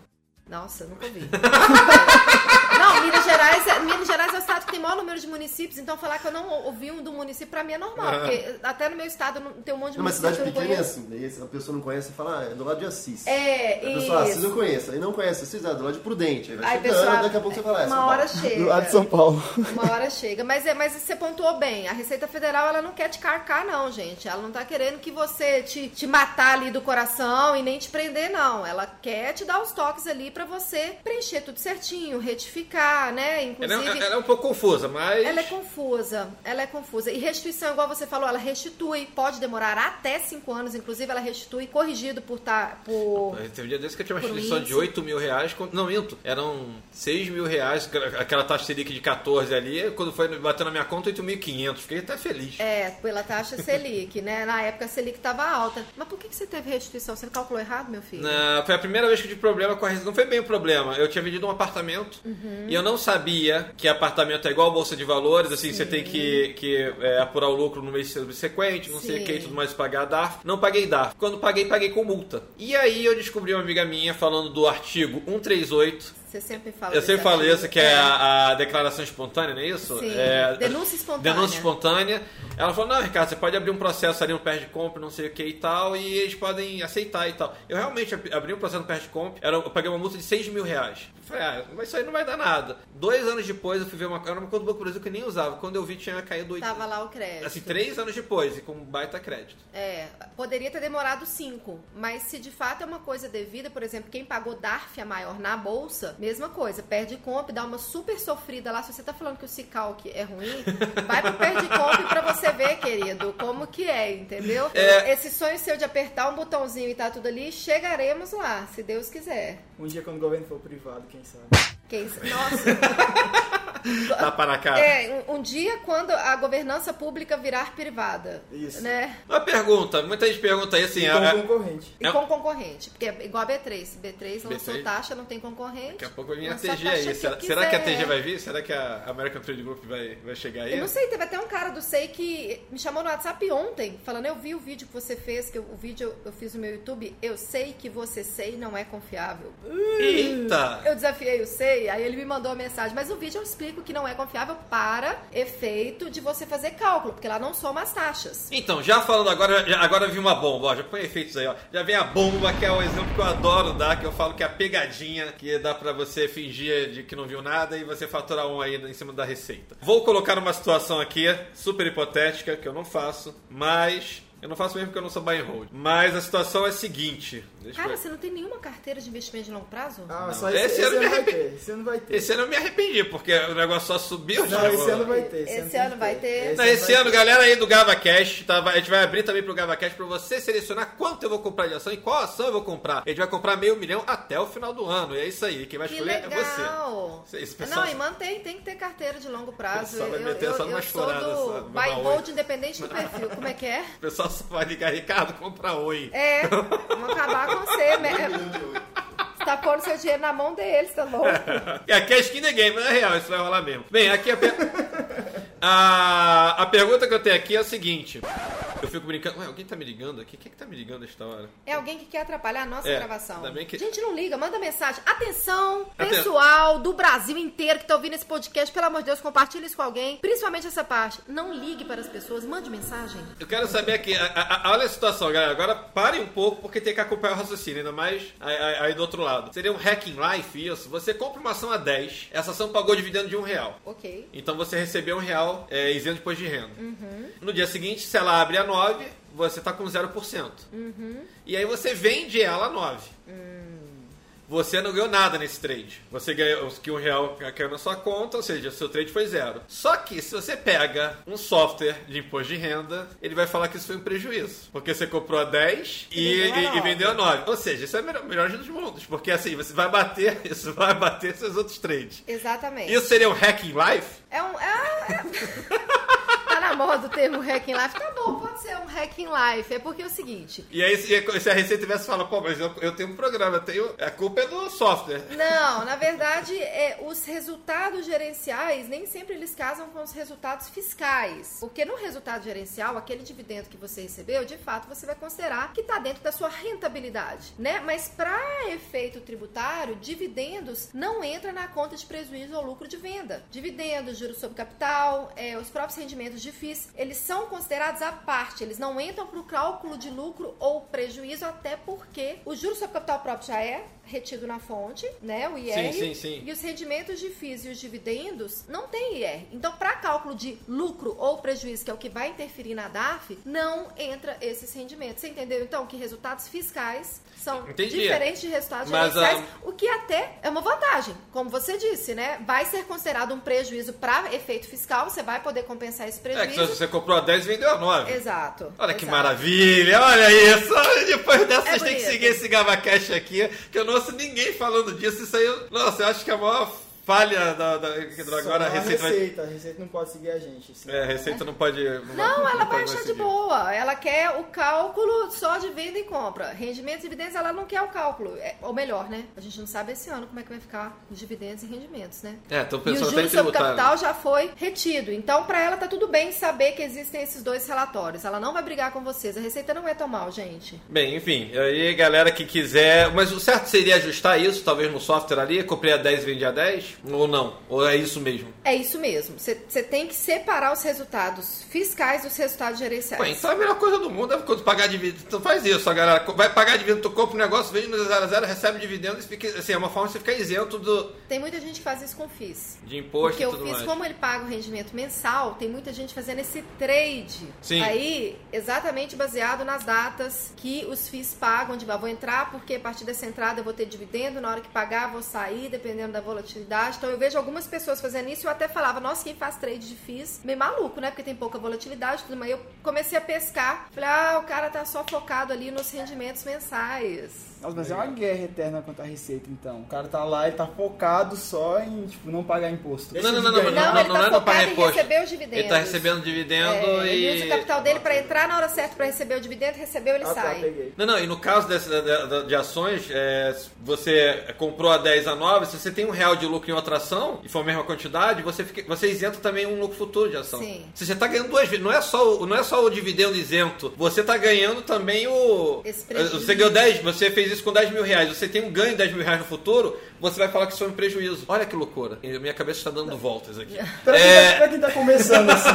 [SPEAKER 4] Nossa, nunca ouvi. Minas Gerais, é, Minas Gerais é o estado que tem o maior número de municípios, então falar que eu não ouvi um do município pra mim é normal, porque até no meu estado não- tem um monte de
[SPEAKER 5] Não, mas
[SPEAKER 4] municípios
[SPEAKER 5] cidade
[SPEAKER 4] que eu não
[SPEAKER 5] pequena é
[SPEAKER 4] conheço.
[SPEAKER 5] assim. Daí se a pessoa não conhece, fala, ah, é do lado de Assis.
[SPEAKER 4] É,
[SPEAKER 5] A pessoa, ah, Assis eu conheço. Aí não conhece Assis, ah, do lado de Prudente. Aí vai
[SPEAKER 4] Aí,
[SPEAKER 5] chegando,
[SPEAKER 4] pessoal,
[SPEAKER 5] daqui a pouco você fala, ah, é São
[SPEAKER 4] uma hora
[SPEAKER 5] Paulo.
[SPEAKER 4] chega.
[SPEAKER 3] Do lado de São Paulo.
[SPEAKER 4] Uma hora chega. Mas, é, mas você pontuou bem. A Receita Federal, ela não quer te carcar, não, gente. Ela não tá querendo que você te, te matar ali do coração e nem te prender, não. Ela quer te dar os toques ali pra você preencher tudo certinho, retificar, né?
[SPEAKER 2] Ela
[SPEAKER 4] Inclusive...
[SPEAKER 2] é, ela é um pouco confusa, mas.
[SPEAKER 4] Ela é confusa, ela é confusa. E restituição, igual você falou, ela restitui, pode demorar até 5 anos, inclusive ela restitui corrigido por tá, por
[SPEAKER 2] Teve um dia desse que eu tinha uma restituição de
[SPEAKER 4] índice.
[SPEAKER 2] 8 mil reais. Não, minto. Eram 6 mil reais, aquela taxa Selic de 14 ali. Quando foi bater na minha conta, 8.500. Fiquei até feliz.
[SPEAKER 4] é, pela taxa Selic, né? Na época a Selic tava alta. Mas por que, que você teve restituição? Você calculou errado, meu filho?
[SPEAKER 2] Na- foi a primeira vez que eu tive problema com a receita. Não foi bem o problema. Eu tinha vendido um apartamento
[SPEAKER 4] Uhum.
[SPEAKER 2] e eu não sabia que apartamento é igual bolsa de valores. Assim, você tem que, que é, apurar o lucro no mês subsequente, não sei o que e
[SPEAKER 4] Sim.
[SPEAKER 2] tudo mais, pagar a DARF. Não paguei DARF. Quando paguei, paguei com multa. E aí eu descobri uma amiga minha falando do artigo 138.
[SPEAKER 4] Você sempre fala
[SPEAKER 2] Eu sempre falo
[SPEAKER 4] artigo.
[SPEAKER 2] isso, que é a, a declaração espontânea, não é isso?
[SPEAKER 4] Sim,
[SPEAKER 2] É,
[SPEAKER 4] denúncia espontânea.
[SPEAKER 2] Denúncia espontânea. Ela falou, não, Ricardo, você pode abrir um processo ali no perde compra, não sei o que e tal, e eles podem aceitar e tal. Eu realmente ab- abri um processo no perde compra, era, eu paguei uma multa de 6 mil reais. Eu Falei, ah, mas isso aí não vai dar nada. Dois anos depois eu fui ver uma, era uma conta do Banco do Brasil que eu nem usava. Quando eu vi tinha caído oito.
[SPEAKER 4] Tava lá o crédito.
[SPEAKER 2] Assim, três anos depois, e com baita crédito.
[SPEAKER 4] É, poderia ter demorado cinco, mas se de fato é uma coisa devida, por exemplo, quem pagou DARF a maior na bolsa, mesma coisa, perde comp, dá uma super sofrida lá. Se você tá falando que o Cicalc é ruim, vai pro perde comp pra você ver, querido, como que é, entendeu?
[SPEAKER 2] É.
[SPEAKER 4] Esse sonho seu de apertar um botãozinho e tá tudo ali, chegaremos lá, se Deus quiser.
[SPEAKER 3] Um dia quando o governo for privado, quem sabe.
[SPEAKER 4] Quem... Nossa,
[SPEAKER 2] Tá para a cara.
[SPEAKER 4] é, um, um dia quando a governança pública virar privada,
[SPEAKER 3] Isso.
[SPEAKER 4] né?
[SPEAKER 2] Uma pergunta, muita gente pergunta aí assim,
[SPEAKER 3] E
[SPEAKER 2] a- a-
[SPEAKER 3] como concorrente.
[SPEAKER 4] E
[SPEAKER 2] É.
[SPEAKER 4] com concorrente, porque é igual a B3. B3 lançou
[SPEAKER 2] B3.
[SPEAKER 4] taxa, não tem concorrente.
[SPEAKER 2] daqui a pouco vai vir a TG aí.
[SPEAKER 4] que
[SPEAKER 2] Será, será que a. TG vai vir? Será que a American Trade Group vai, vai chegar aí?
[SPEAKER 4] Eu não sei, teve até um cara do SEI que me chamou no WhatsApp ontem, falando, eu vi o vídeo que você fez, que eu- o vídeo eu, eu fiz no meu YouTube, eu sei que você sei não é confiável.
[SPEAKER 2] Eita!
[SPEAKER 4] Eu desafiei o SEI, aí ele me mandou uma mensagem, mas no vídeo eu explico que não é confiável para efeito de você fazer cálculo, porque lá não soma as taxas.
[SPEAKER 2] Então, já falando agora, agora vi uma bomba, ó, já põe efeitos aí, ó. Já vem a bomba, que é o exemplo que eu adoro dar, que eu falo que é a pegadinha, que dá pra você fingir de que não viu nada e você faturar um aí em cima da receita. Vou colocar uma situação aqui, super hipotética, que eu não faço, mas... Eu não faço mesmo porque eu não sou buy and hold. Mas a situação é a seguinte. Deixa
[SPEAKER 4] Cara,
[SPEAKER 2] eu...
[SPEAKER 4] você não tem nenhuma carteira de investimento de longo prazo?
[SPEAKER 3] Ah,
[SPEAKER 2] Não,
[SPEAKER 3] só
[SPEAKER 2] esse
[SPEAKER 3] esse, esse,
[SPEAKER 2] ano
[SPEAKER 3] ano
[SPEAKER 2] me
[SPEAKER 3] vai ter. Esse ano vai ter.
[SPEAKER 2] Esse ano eu me arrependi, porque o negócio só subiu.
[SPEAKER 3] Não,
[SPEAKER 2] tipo,
[SPEAKER 3] esse ano vai ter.
[SPEAKER 4] Esse
[SPEAKER 3] tem
[SPEAKER 4] ano
[SPEAKER 2] é
[SPEAKER 4] vai ter.
[SPEAKER 2] Não, esse
[SPEAKER 3] vai
[SPEAKER 2] ano,
[SPEAKER 3] ter.
[SPEAKER 2] galera aí do GavaCast, tá? Vai- a gente vai abrir também pro GavaCast pra você selecionar quanto eu vou comprar de ação e qual ação eu vou comprar. A gente vai comprar meio milhão até o final do ano. E é isso aí. Quem vai
[SPEAKER 4] Que
[SPEAKER 2] escolher é você. Esse pessoal-
[SPEAKER 4] Não, e mantém, tem que ter carteira de longo prazo.
[SPEAKER 2] vai
[SPEAKER 4] Eu,
[SPEAKER 2] meter
[SPEAKER 4] eu,
[SPEAKER 2] só
[SPEAKER 4] eu,
[SPEAKER 2] numa
[SPEAKER 4] sou do
[SPEAKER 2] vai
[SPEAKER 4] buy hold independente do perfil. Como é que é?
[SPEAKER 2] O pessoal só vai ligar, Ricardo, compra oi.
[SPEAKER 4] É, vamos acabar com você. né? Tá pondo seu dinheiro na mão deles, tá louco?
[SPEAKER 2] E aqui é skin the game, não é real, isso vai rolar mesmo. Bem, aqui a, per- a, a pergunta que eu tenho aqui é a seguinte. Eu fico brincando. Ué, alguém tá me ligando aqui? Quem é que tá me ligando esta hora?
[SPEAKER 4] É alguém que quer atrapalhar a nossa
[SPEAKER 2] É,
[SPEAKER 4] gravação.
[SPEAKER 2] ainda bem que-
[SPEAKER 4] Gente, não liga, manda mensagem. Atenção,
[SPEAKER 2] Aten-
[SPEAKER 4] pessoal do Brasil inteiro que tá ouvindo esse podcast, pelo amor de Deus, compartilhe isso com alguém. Principalmente essa parte. Não ligue para as pessoas, mande mensagem.
[SPEAKER 2] Eu quero saber aqui, a- a- a- olha a situação, galera. Agora parem um pouco porque tem que acompanhar o raciocínio, ainda mais aí, do outro lado. Seria um hacking life isso. Você compra uma ação a 10, essa ação pagou dividendo de um real.
[SPEAKER 4] Ok.
[SPEAKER 2] Então você recebeu um real é, isento de imposto de renda. No dia seguinte, se ela abre a 9, você tá com 0%. E aí você vende ela a 9. Você não ganhou nada nesse trade. Você ganhou que um real caiu na sua conta, ou seja, seu trade foi zero. Só que se você pega um software de imposto de renda, ele vai falar que isso foi um prejuízo. Porque você comprou a 10 e,
[SPEAKER 4] vendeu a
[SPEAKER 2] e- e vendeu a 9. Ou seja, isso é o melhor, melhor dos mundos. Porque assim, você vai bater, isso vai bater seus outros trades.
[SPEAKER 4] Exatamente.
[SPEAKER 2] Isso seria um hacking life?
[SPEAKER 4] É um. É, é- tá na moda o termo hacking life. Tá bom, pode ser um hacking life. É porque é o seguinte.
[SPEAKER 2] E aí, se, se a Receita tivesse falado, pô, mas eu, eu tenho um programa, eu tenho, a culpa é do software.
[SPEAKER 4] Não, na verdade, é, os resultados gerenciais nem sempre eles casam com os resultados fiscais. Porque no resultado gerencial, aquele dividendo que você recebeu, de fato, você vai considerar que está dentro da sua rentabilidade, né? Mas para efeito tributário, dividendos não entra na conta de prejuízo ou lucro de venda. Dividendos, juros sobre capital, é, os próprios rendimentos de FIIs, eles são considerados à parte, eles não entram para o cálculo de lucro ou prejuízo, até porque o juro sobre capital próprio já é retido na fonte, né, o IR.
[SPEAKER 2] Sim, sim, sim.
[SPEAKER 4] E os rendimentos de FIIs e os dividendos não tem IR. Então, para cálculo de lucro ou prejuízo, que é o que vai interferir na DAF, não entra esses rendimentos. Você entendeu? Então, que resultados fiscais são
[SPEAKER 2] Entendi.
[SPEAKER 4] diferentes de resultados
[SPEAKER 2] Mas,
[SPEAKER 4] gerenciais,
[SPEAKER 2] ah,
[SPEAKER 4] o que até é uma vantagem. Como você disse, né? Vai ser considerado um prejuízo para efeito fiscal, você vai poder compensar esse
[SPEAKER 2] É que
[SPEAKER 4] prejuízo.
[SPEAKER 2] se você comprou a 10 e vendeu a 9.
[SPEAKER 4] Exato.
[SPEAKER 2] Olha que
[SPEAKER 4] exato.
[SPEAKER 2] maravilha, olha isso. Depois dessa,
[SPEAKER 4] É
[SPEAKER 2] vocês têm que seguir esse GavaCast aqui, que eu não ouço ninguém falando disso. Isso aí, nossa, eu acho que é a maior falha da. da agora a
[SPEAKER 3] não
[SPEAKER 2] Receita vai.
[SPEAKER 3] receita. A receita não pode seguir a gente. senão-
[SPEAKER 2] É, a Receita não pode.
[SPEAKER 4] Não, ela vai
[SPEAKER 2] pode
[SPEAKER 4] achar de boa. Ela quer o cálculo só de venda e compra. Rendimentos e dividendos, ela não quer o cálculo. É, ou melhor, né? A gente não sabe esse ano como é que vai ficar os dividendos e rendimentos, né?
[SPEAKER 2] É, tô
[SPEAKER 4] E o juros sobre capital já foi retido. Então, pra ela tá tudo bem saber que existem esses dois relatórios. Ela não vai brigar com vocês. A Receita não é tão mal, gente.
[SPEAKER 2] Bem, enfim, aí galera que quiser. Mas o certo seria ajustar isso, talvez no software ali, comprei a 10 e vendi a 10? Ou não? Ou é isso mesmo?
[SPEAKER 4] É isso mesmo. Você tem que separar os resultados fiscais dos resultados gerenciais.
[SPEAKER 2] Pô, então a melhor coisa do mundo é quando pagar dividendo. Tu faz isso, a galera. Vai pagar dividendo, tu compra um negócio, vende no 0 a 0 recebe dividendo e fica. Assim, é uma forma de você ficar isento do,
[SPEAKER 4] Tem muita gente que faz isso com o FIS.
[SPEAKER 2] de imposto
[SPEAKER 4] Porque
[SPEAKER 2] e
[SPEAKER 4] o
[SPEAKER 2] tudo
[SPEAKER 4] FIS,
[SPEAKER 2] mais.
[SPEAKER 4] como ele paga o rendimento mensal, tem muita gente fazendo esse trade.
[SPEAKER 2] Sim.
[SPEAKER 4] Aí, exatamente baseado nas datas que os FIS pagam, onde eu vou entrar, porque a partir dessa entrada eu vou ter dividendo, na hora que pagar, vou sair, dependendo da volatilidade. Então eu vejo algumas pessoas fazendo isso e eu até falava, nossa, quem faz trade de FIS, meio maluco, né? Porque tem pouca volatilidade, tudo mas eu comecei a pescar. Falei, ah, o cara tá só focado ali nos rendimentos mensais.
[SPEAKER 3] Nossa, mas é uma guerra eterna contra a receita, então. O cara tá lá, ele tá focado só em, tipo, não pagar imposto.
[SPEAKER 2] Não, não, não, não, não,
[SPEAKER 3] ganhar.
[SPEAKER 2] não,
[SPEAKER 4] ele
[SPEAKER 2] não,
[SPEAKER 4] tá
[SPEAKER 2] não é não
[SPEAKER 4] focado em receber os dividendos.
[SPEAKER 2] Ele tá recebendo dividendo
[SPEAKER 4] É,
[SPEAKER 2] e.
[SPEAKER 4] Ele usa o capital dele pra entrar na hora certa pra receber o dividendo, recebeu, ele
[SPEAKER 3] Ah, tá,
[SPEAKER 4] sai.
[SPEAKER 2] Não, não, e no caso da- de ações, é, você comprou a 10 a 9, se você tem um real de lucro em outra ação, e for a mesma quantidade, você, fica, você isenta também um lucro futuro de ação.
[SPEAKER 4] Sim.
[SPEAKER 2] Se você está ganhando duas vezes, não é, só o, não é só o dividendo isento, você está ganhando também o.
[SPEAKER 4] Esse prejuízo.
[SPEAKER 2] Você ganhou 10, você fez isso com 10 mil reais, você tem um ganho de 10 mil reais no futuro, você vai falar que isso foi um prejuízo. Olha que loucura. Minha cabeça está dando voltas aqui.
[SPEAKER 3] Pra quem,
[SPEAKER 2] É,
[SPEAKER 3] tá, pra quem tá começando assim,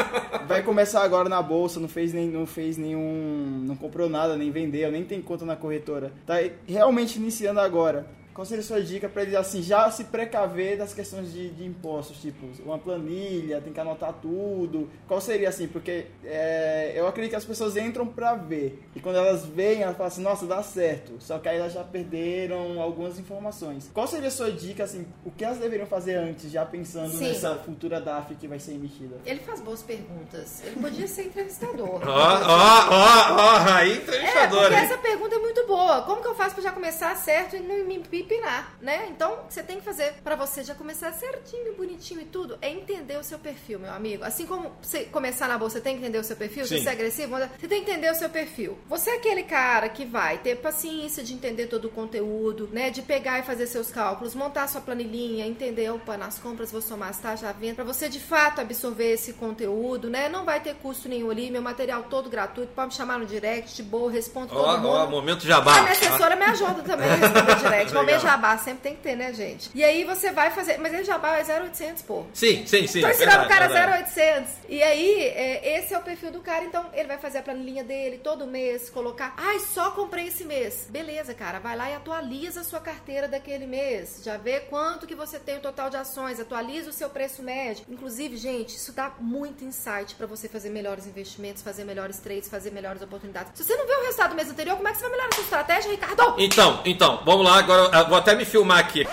[SPEAKER 3] vai começar agora na bolsa, não fez, nem, não fez nenhum. não comprou nada, nem vendeu, nem tem conta na corretora. Tá realmente iniciando agora. Qual seria a sua dica para ele assim, já se precaver das questões de, de impostos, tipo uma planilha, tem que anotar tudo? Qual seria assim? Porque é, eu acredito que as pessoas entram para ver e quando elas veem, elas falam assim, nossa, dá certo. Só que aí elas já perderam algumas informações. Qual seria a sua dica assim? O que elas deveriam fazer antes, já pensando
[SPEAKER 4] Sim.
[SPEAKER 3] nessa futura DAF que vai ser emitida?
[SPEAKER 4] Ele faz boas perguntas. Ele podia ser entrevistador.
[SPEAKER 2] Ó, ó, ó, ó, aí
[SPEAKER 4] É,
[SPEAKER 2] entrevistador,
[SPEAKER 4] porque
[SPEAKER 2] hein?
[SPEAKER 4] essa pergunta é muito boa. Como que eu faço pra já começar certo e não me pipinar, né? Então, o que você tem que fazer pra você já começar certinho, bonitinho e tudo, é entender o seu perfil, meu amigo. Assim como você começar na bolsa, você tem que entender o seu perfil,
[SPEAKER 2] Sim.
[SPEAKER 4] se você é agressivo, você tem que entender o seu perfil. Você é aquele cara que vai ter paciência de entender todo o conteúdo, né? De pegar e fazer seus cálculos, montar sua planilhinha, entender, opa, nas compras vou somar as taxas à venda, pra você de fato absorver esse conteúdo, né? Não vai ter custo nenhum ali, meu material todo gratuito, pode me chamar no direct, de boa, respondo todo
[SPEAKER 2] Ó,
[SPEAKER 4] mundo.
[SPEAKER 2] ó, momento jabá.
[SPEAKER 4] A minha assessora me ajuda também a responder direct.
[SPEAKER 2] Legal.
[SPEAKER 4] Momento jabá sempre tem que ter, né, gente? E aí você vai fazer. Mas ele jabá é 0800, pô.
[SPEAKER 2] Sim, sim, sim.
[SPEAKER 4] Tô
[SPEAKER 2] é
[SPEAKER 4] ensinando o
[SPEAKER 2] verdade,
[SPEAKER 4] cara
[SPEAKER 2] verdade.
[SPEAKER 4] 0800. E aí, é, esse é o perfil do cara. Então, ele vai fazer a planilhinha dele todo mês, colocar. Ai, só comprei esse mês. Beleza, cara. Vai lá e atualiza a sua carteira daquele mês. Já vê quanto que você tem o total de ações. Atualiza o seu preço médio. Inclusive, gente, isso dá muito insight pra você fazer melhores investimentos, fazer melhores trades, fazer melhores oportunidades. Se você não vê o resultado do mês anterior, como é que você vai melhorar a sua estratégia, Ricardo?
[SPEAKER 2] Então, então, vamos lá, agora vou até me filmar aqui.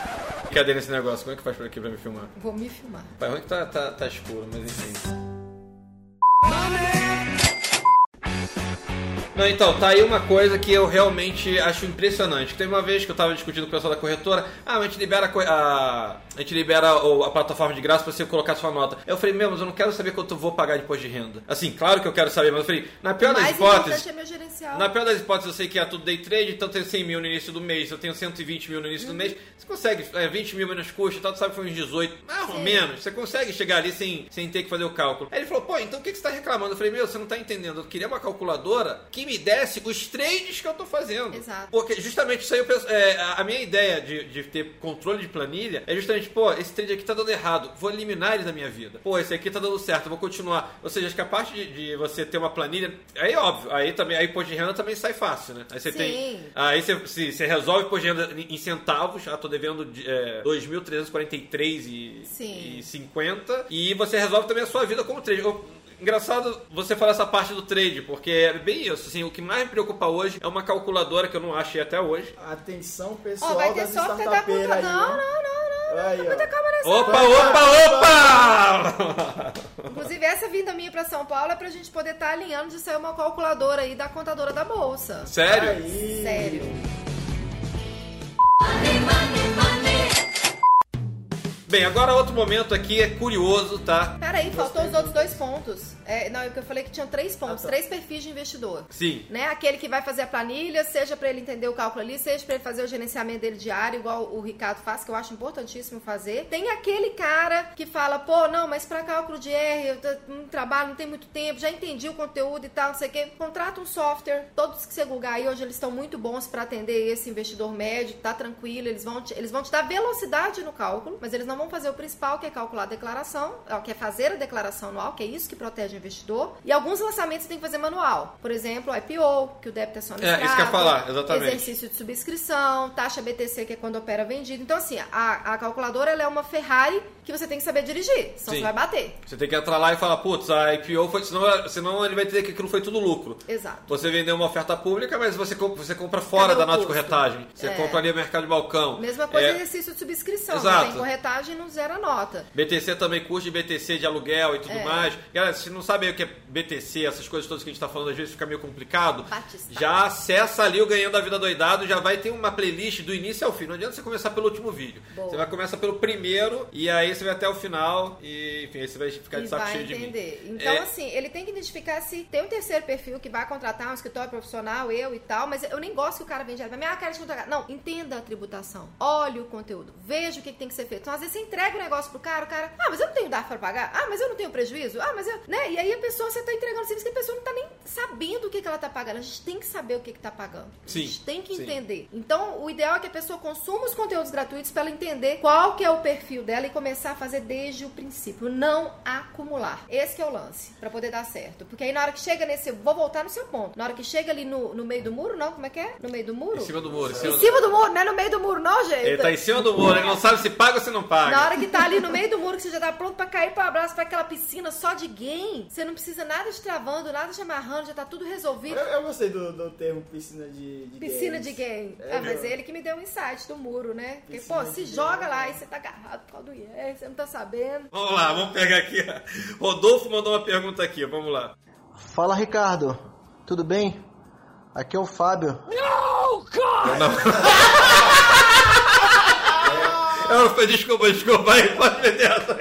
[SPEAKER 2] Cadê nesse negócio? Como é que faz por aqui pra me filmar?
[SPEAKER 4] Vou me filmar.
[SPEAKER 2] Pai, ruim que tá, tá, tá escuro, mas enfim. Não, então, tá aí uma coisa que eu realmente acho impressionante. Teve uma vez que eu tava discutindo com o pessoal da corretora, ah, a gente libera a, a, a gente libera a plataforma de graça pra você colocar sua nota. Eu falei, meu, mas eu não quero saber quanto eu vou pagar de imposto de renda. Assim, claro que eu quero saber, mas eu falei, na pior das hipóteses,
[SPEAKER 4] é
[SPEAKER 2] na pior das hipóteses, eu sei que é tudo day trade, então eu tenho 100 mil no início do mês, eu tenho 120 mil no início do mês. Você consegue, é, 20 mil menos custo, e tal, tu sabe que foi uns 18, mais ou menos. Você consegue chegar ali sem, sem ter que fazer o cálculo. Aí ele falou, pô, então o que, que você tá reclamando? Eu falei, meu, você não tá entendendo. Eu queria uma calculadora que me desse os trades que eu tô fazendo.
[SPEAKER 4] Exato.
[SPEAKER 2] Porque justamente isso aí, eu penso, é, a- a minha ideia de, de ter controle de planilha é justamente, pô, esse trade aqui tá dando errado, vou eliminar ele da minha vida. Pô, esse aqui tá dando certo, vou continuar. Ou seja, acho que a parte de, de você ter uma planilha, aí óbvio, aí também, aí imposto de renda também sai fácil, né? Aí você
[SPEAKER 4] Sim.
[SPEAKER 2] tem. Aí você, se, você resolve imposto de renda em centavos, ah, tô devendo de, é, 2.343 e,
[SPEAKER 4] Sim.
[SPEAKER 2] e 50, e você resolve também a sua vida como trade. Eu- Engraçado você falar essa parte do trade, porque é bem isso. Assim, o que mais me preocupa hoje é uma calculadora que eu não achei até hoje.
[SPEAKER 3] Atenção,
[SPEAKER 4] Ó,
[SPEAKER 3] pessoal
[SPEAKER 4] vai ter
[SPEAKER 3] das
[SPEAKER 4] software da
[SPEAKER 3] startupeiras
[SPEAKER 4] conta.
[SPEAKER 3] aí.
[SPEAKER 4] Não,
[SPEAKER 3] ó.
[SPEAKER 4] não, não, não.
[SPEAKER 3] Aí, ó.
[SPEAKER 4] Muita calma nessa
[SPEAKER 2] Opa, opa, opa!
[SPEAKER 4] Inclusive, essa vinda minha pra São Paulo é pra gente poder estar alinhando de sair uma calculadora aí da contadora da bolsa.
[SPEAKER 2] Sério?
[SPEAKER 3] Aí.
[SPEAKER 4] Sério.
[SPEAKER 2] Bem, agora outro momento aqui é curioso, tá?
[SPEAKER 4] Peraí, faltou os outros dois pontos. É, não, é que eu falei que tinham três pontos, três perfis de investidor.
[SPEAKER 2] Sim.
[SPEAKER 4] Né? Aquele que vai fazer a planilha, seja para ele entender o cálculo ali, seja para ele fazer o gerenciamento dele diário, igual o Ricardo faz, que eu acho importantíssimo fazer. Tem aquele cara que fala, pô, não, mas para cálculo de R, eu não trabalho, não tem muito tempo, já entendi o conteúdo e tal, não sei o quê. Contrata um software, todos que você googar aí hoje eles estão muito bons para atender esse investidor médio, tá tranquilo, eles vão te, eles vão te dar velocidade no cálculo, mas eles não vão fazer o principal, que é calcular a declaração, é, que é fazer a declaração anual, que é isso que protege o investidor. E alguns lançamentos tem que fazer manual. Por exemplo, IPO, que o débito é só no
[SPEAKER 2] É, isso que eu ia falar, exatamente.
[SPEAKER 4] Exercício de subscrição, taxa BTC, que é quando opera vendido. Então, assim, a, a calculadora é uma Ferrari que você tem que saber dirigir, senão
[SPEAKER 2] Sim.
[SPEAKER 4] você vai bater.
[SPEAKER 2] Você tem que entrar lá e falar, putz, a IPO foi. Senão, senão ele vai dizer que aquilo foi tudo lucro.
[SPEAKER 4] Exato.
[SPEAKER 2] Você vendeu uma oferta pública, mas você, comp- você compra fora da nota de corretagem. Você
[SPEAKER 4] É.
[SPEAKER 2] compra ali no mercado de balcão.
[SPEAKER 4] Mesma coisa
[SPEAKER 2] É,
[SPEAKER 4] exercício de subscrição.
[SPEAKER 2] Exato.
[SPEAKER 4] Não tem corretagem, não zera a nota.
[SPEAKER 2] BTC também custo de BTC de aluguel e tudo
[SPEAKER 4] É.
[SPEAKER 2] mais. Galera, se não sabe o que é BTC, essas coisas todas que a gente tá falando, às vezes fica meio complicado.
[SPEAKER 4] Batista.
[SPEAKER 2] Já acessa ali o Ganhando a Vida Doidado, já vai ter uma playlist do início ao fim. Não adianta você começar pelo último vídeo.
[SPEAKER 4] Boa.
[SPEAKER 2] Você vai começar pelo primeiro e aí você vai até o final e, enfim, aí você vai ficar de saco
[SPEAKER 4] vai
[SPEAKER 2] cheio de mim.
[SPEAKER 4] entender. Então,
[SPEAKER 2] É.
[SPEAKER 4] assim, ele tem que identificar se tem um terceiro perfil que vai contratar um escritório profissional, eu e tal, mas eu nem gosto que o cara vende pra mim, ah, quero te contratar. Não, entenda a tributação. Olhe o conteúdo. Veja o que, que tem que ser feito. Então, às vezes, você entrega o negócio pro cara, o cara, ah, mas eu não tenho DARF pra pagar. Ah, mas eu não tenho prejuízo. Ah, mas eu. Né? E aí a pessoa, você tá entregando serviço que a pessoa não tá nem sabendo o que, que ela tá pagando. A gente tem que saber o que, que tá pagando.
[SPEAKER 2] Sim,
[SPEAKER 4] A gente tem que
[SPEAKER 2] sim.
[SPEAKER 4] entender. Então, o ideal é que a pessoa consuma os conteúdos gratuitos para ela entender qual que é o perfil dela e começar a fazer desde o princípio. Não acumular. Esse que é o lance, para poder dar certo. Porque aí na hora que chega nesse... Vou voltar no seu ponto. Na hora que chega ali no, no meio do muro, não? Como é que é? No meio do muro?
[SPEAKER 2] Em cima do muro. Em cima
[SPEAKER 4] Em
[SPEAKER 2] do...
[SPEAKER 4] cima do muro, não é no meio do muro, não, gente.
[SPEAKER 2] Ele tá em cima do muro, ele não sabe se paga ou se não paga.
[SPEAKER 4] Na hora que tá ali no meio do muro, que você já tá pronto pra cair pra abraço pra aquela piscina só de game, você não precisa nada de travando, nada de amarrando, já tá tudo resolvido.
[SPEAKER 3] Eu, eu gostei do, do termo piscina de, de
[SPEAKER 4] Piscina
[SPEAKER 3] games.
[SPEAKER 4] de game.
[SPEAKER 3] É,
[SPEAKER 4] ah, mas ele que me deu um insight do muro, né? Porque, pô, se joga
[SPEAKER 3] game.
[SPEAKER 4] lá e você tá agarrado por causa do Você não tá sabendo.
[SPEAKER 2] Vamos lá, vamos pegar aqui. Rodolfo mandou uma pergunta aqui, vamos lá.
[SPEAKER 6] Fala Ricardo, tudo bem? Aqui é o Fábio.
[SPEAKER 2] Eu, desculpa, desculpa, aí pode meter essa.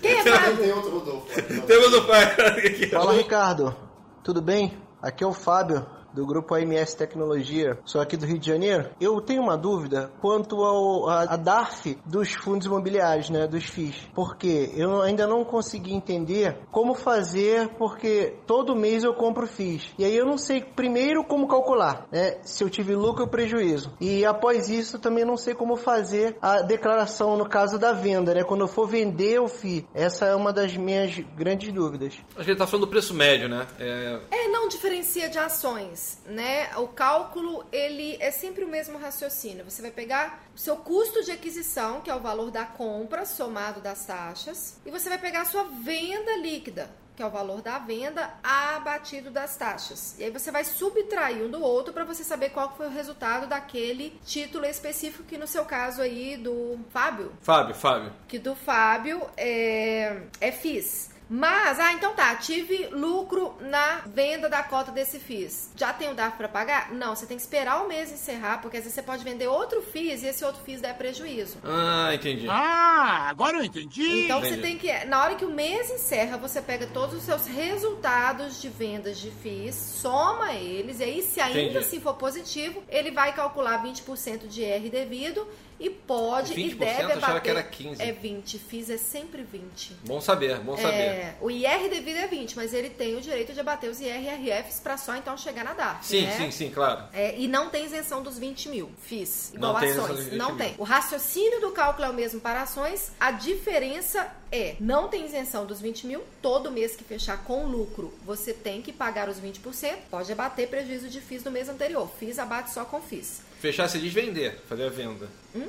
[SPEAKER 4] Quem é Fábio?
[SPEAKER 5] Tem outro Rodolfo.
[SPEAKER 2] Temos o pai aqui.
[SPEAKER 6] Fala Ricardo, tudo bem? Aqui é o Fábio do grupo AMS Tecnologia. Sou aqui do Rio de Janeiro. Eu tenho uma dúvida quanto ao a, a DARF dos fundos imobiliários, né, dos FIIs. Porque eu ainda não consegui entender como fazer, porque todo mês eu compro FIIs. E aí eu não sei primeiro como calcular, né, se eu tive lucro ou prejuízo. E após isso também não sei como fazer a declaração no caso da venda, né, quando eu for vender o FII. Essa é uma das minhas grandes dúvidas.
[SPEAKER 2] Acho que ele tá falando do preço médio, né? É,
[SPEAKER 4] É, não diferencia de ações, né? O cálculo, ele é sempre o mesmo raciocínio. Você vai pegar o seu custo de aquisição, que é o valor da compra somado das taxas, e você vai pegar a sua venda líquida, que é o valor da venda abatido das taxas. E aí você vai subtrair um do outro para você saber qual foi o resultado daquele título específico, que no seu caso aí do Fábio,
[SPEAKER 2] Fábio, Fábio.
[SPEAKER 4] que do Fábio é, é FIS. Mas, ah, então tá, tive lucro na venda da cota desse FIS. Já tem o DARF pra pagar? Não, você tem que esperar o mês encerrar, porque às vezes você pode vender outro FIS e esse outro FIS der prejuízo.
[SPEAKER 2] Ah, entendi.
[SPEAKER 7] Ah, agora eu entendi.
[SPEAKER 4] Então
[SPEAKER 2] Entendi.
[SPEAKER 4] você tem que, na hora que o mês encerra, você pega todos os seus resultados de vendas de FIIs, soma eles, e aí se ainda
[SPEAKER 2] Entendi.
[SPEAKER 4] assim for positivo, ele vai calcular 20% de R devido e pode e
[SPEAKER 2] 20%?
[SPEAKER 4] deve
[SPEAKER 2] Eu achava
[SPEAKER 4] abater.
[SPEAKER 2] que era 15.
[SPEAKER 4] É 20, FIIs é sempre 20.
[SPEAKER 2] Bom saber, bom saber.
[SPEAKER 4] É, o IR devido é 20, mas ele tem o direito de abater os IRRFs pra só então chegar na DARF.
[SPEAKER 2] Sim,
[SPEAKER 4] né?
[SPEAKER 2] sim, sim, claro.
[SPEAKER 4] É, e não tem isenção dos 20 mil. Fiz. Igual
[SPEAKER 2] Não
[SPEAKER 4] ações.
[SPEAKER 2] dos 20
[SPEAKER 4] não
[SPEAKER 2] mil.
[SPEAKER 4] tem. O raciocínio do cálculo é o mesmo para ações. A diferença é: não tem isenção dos 20 mil. Todo mês que fechar com lucro, você tem que pagar os 20%. Pode abater prejuízo de FIIs do mês anterior. FIIs abate só com FIIs.
[SPEAKER 2] Fechar se diz vender, fazer a venda.
[SPEAKER 4] Hum?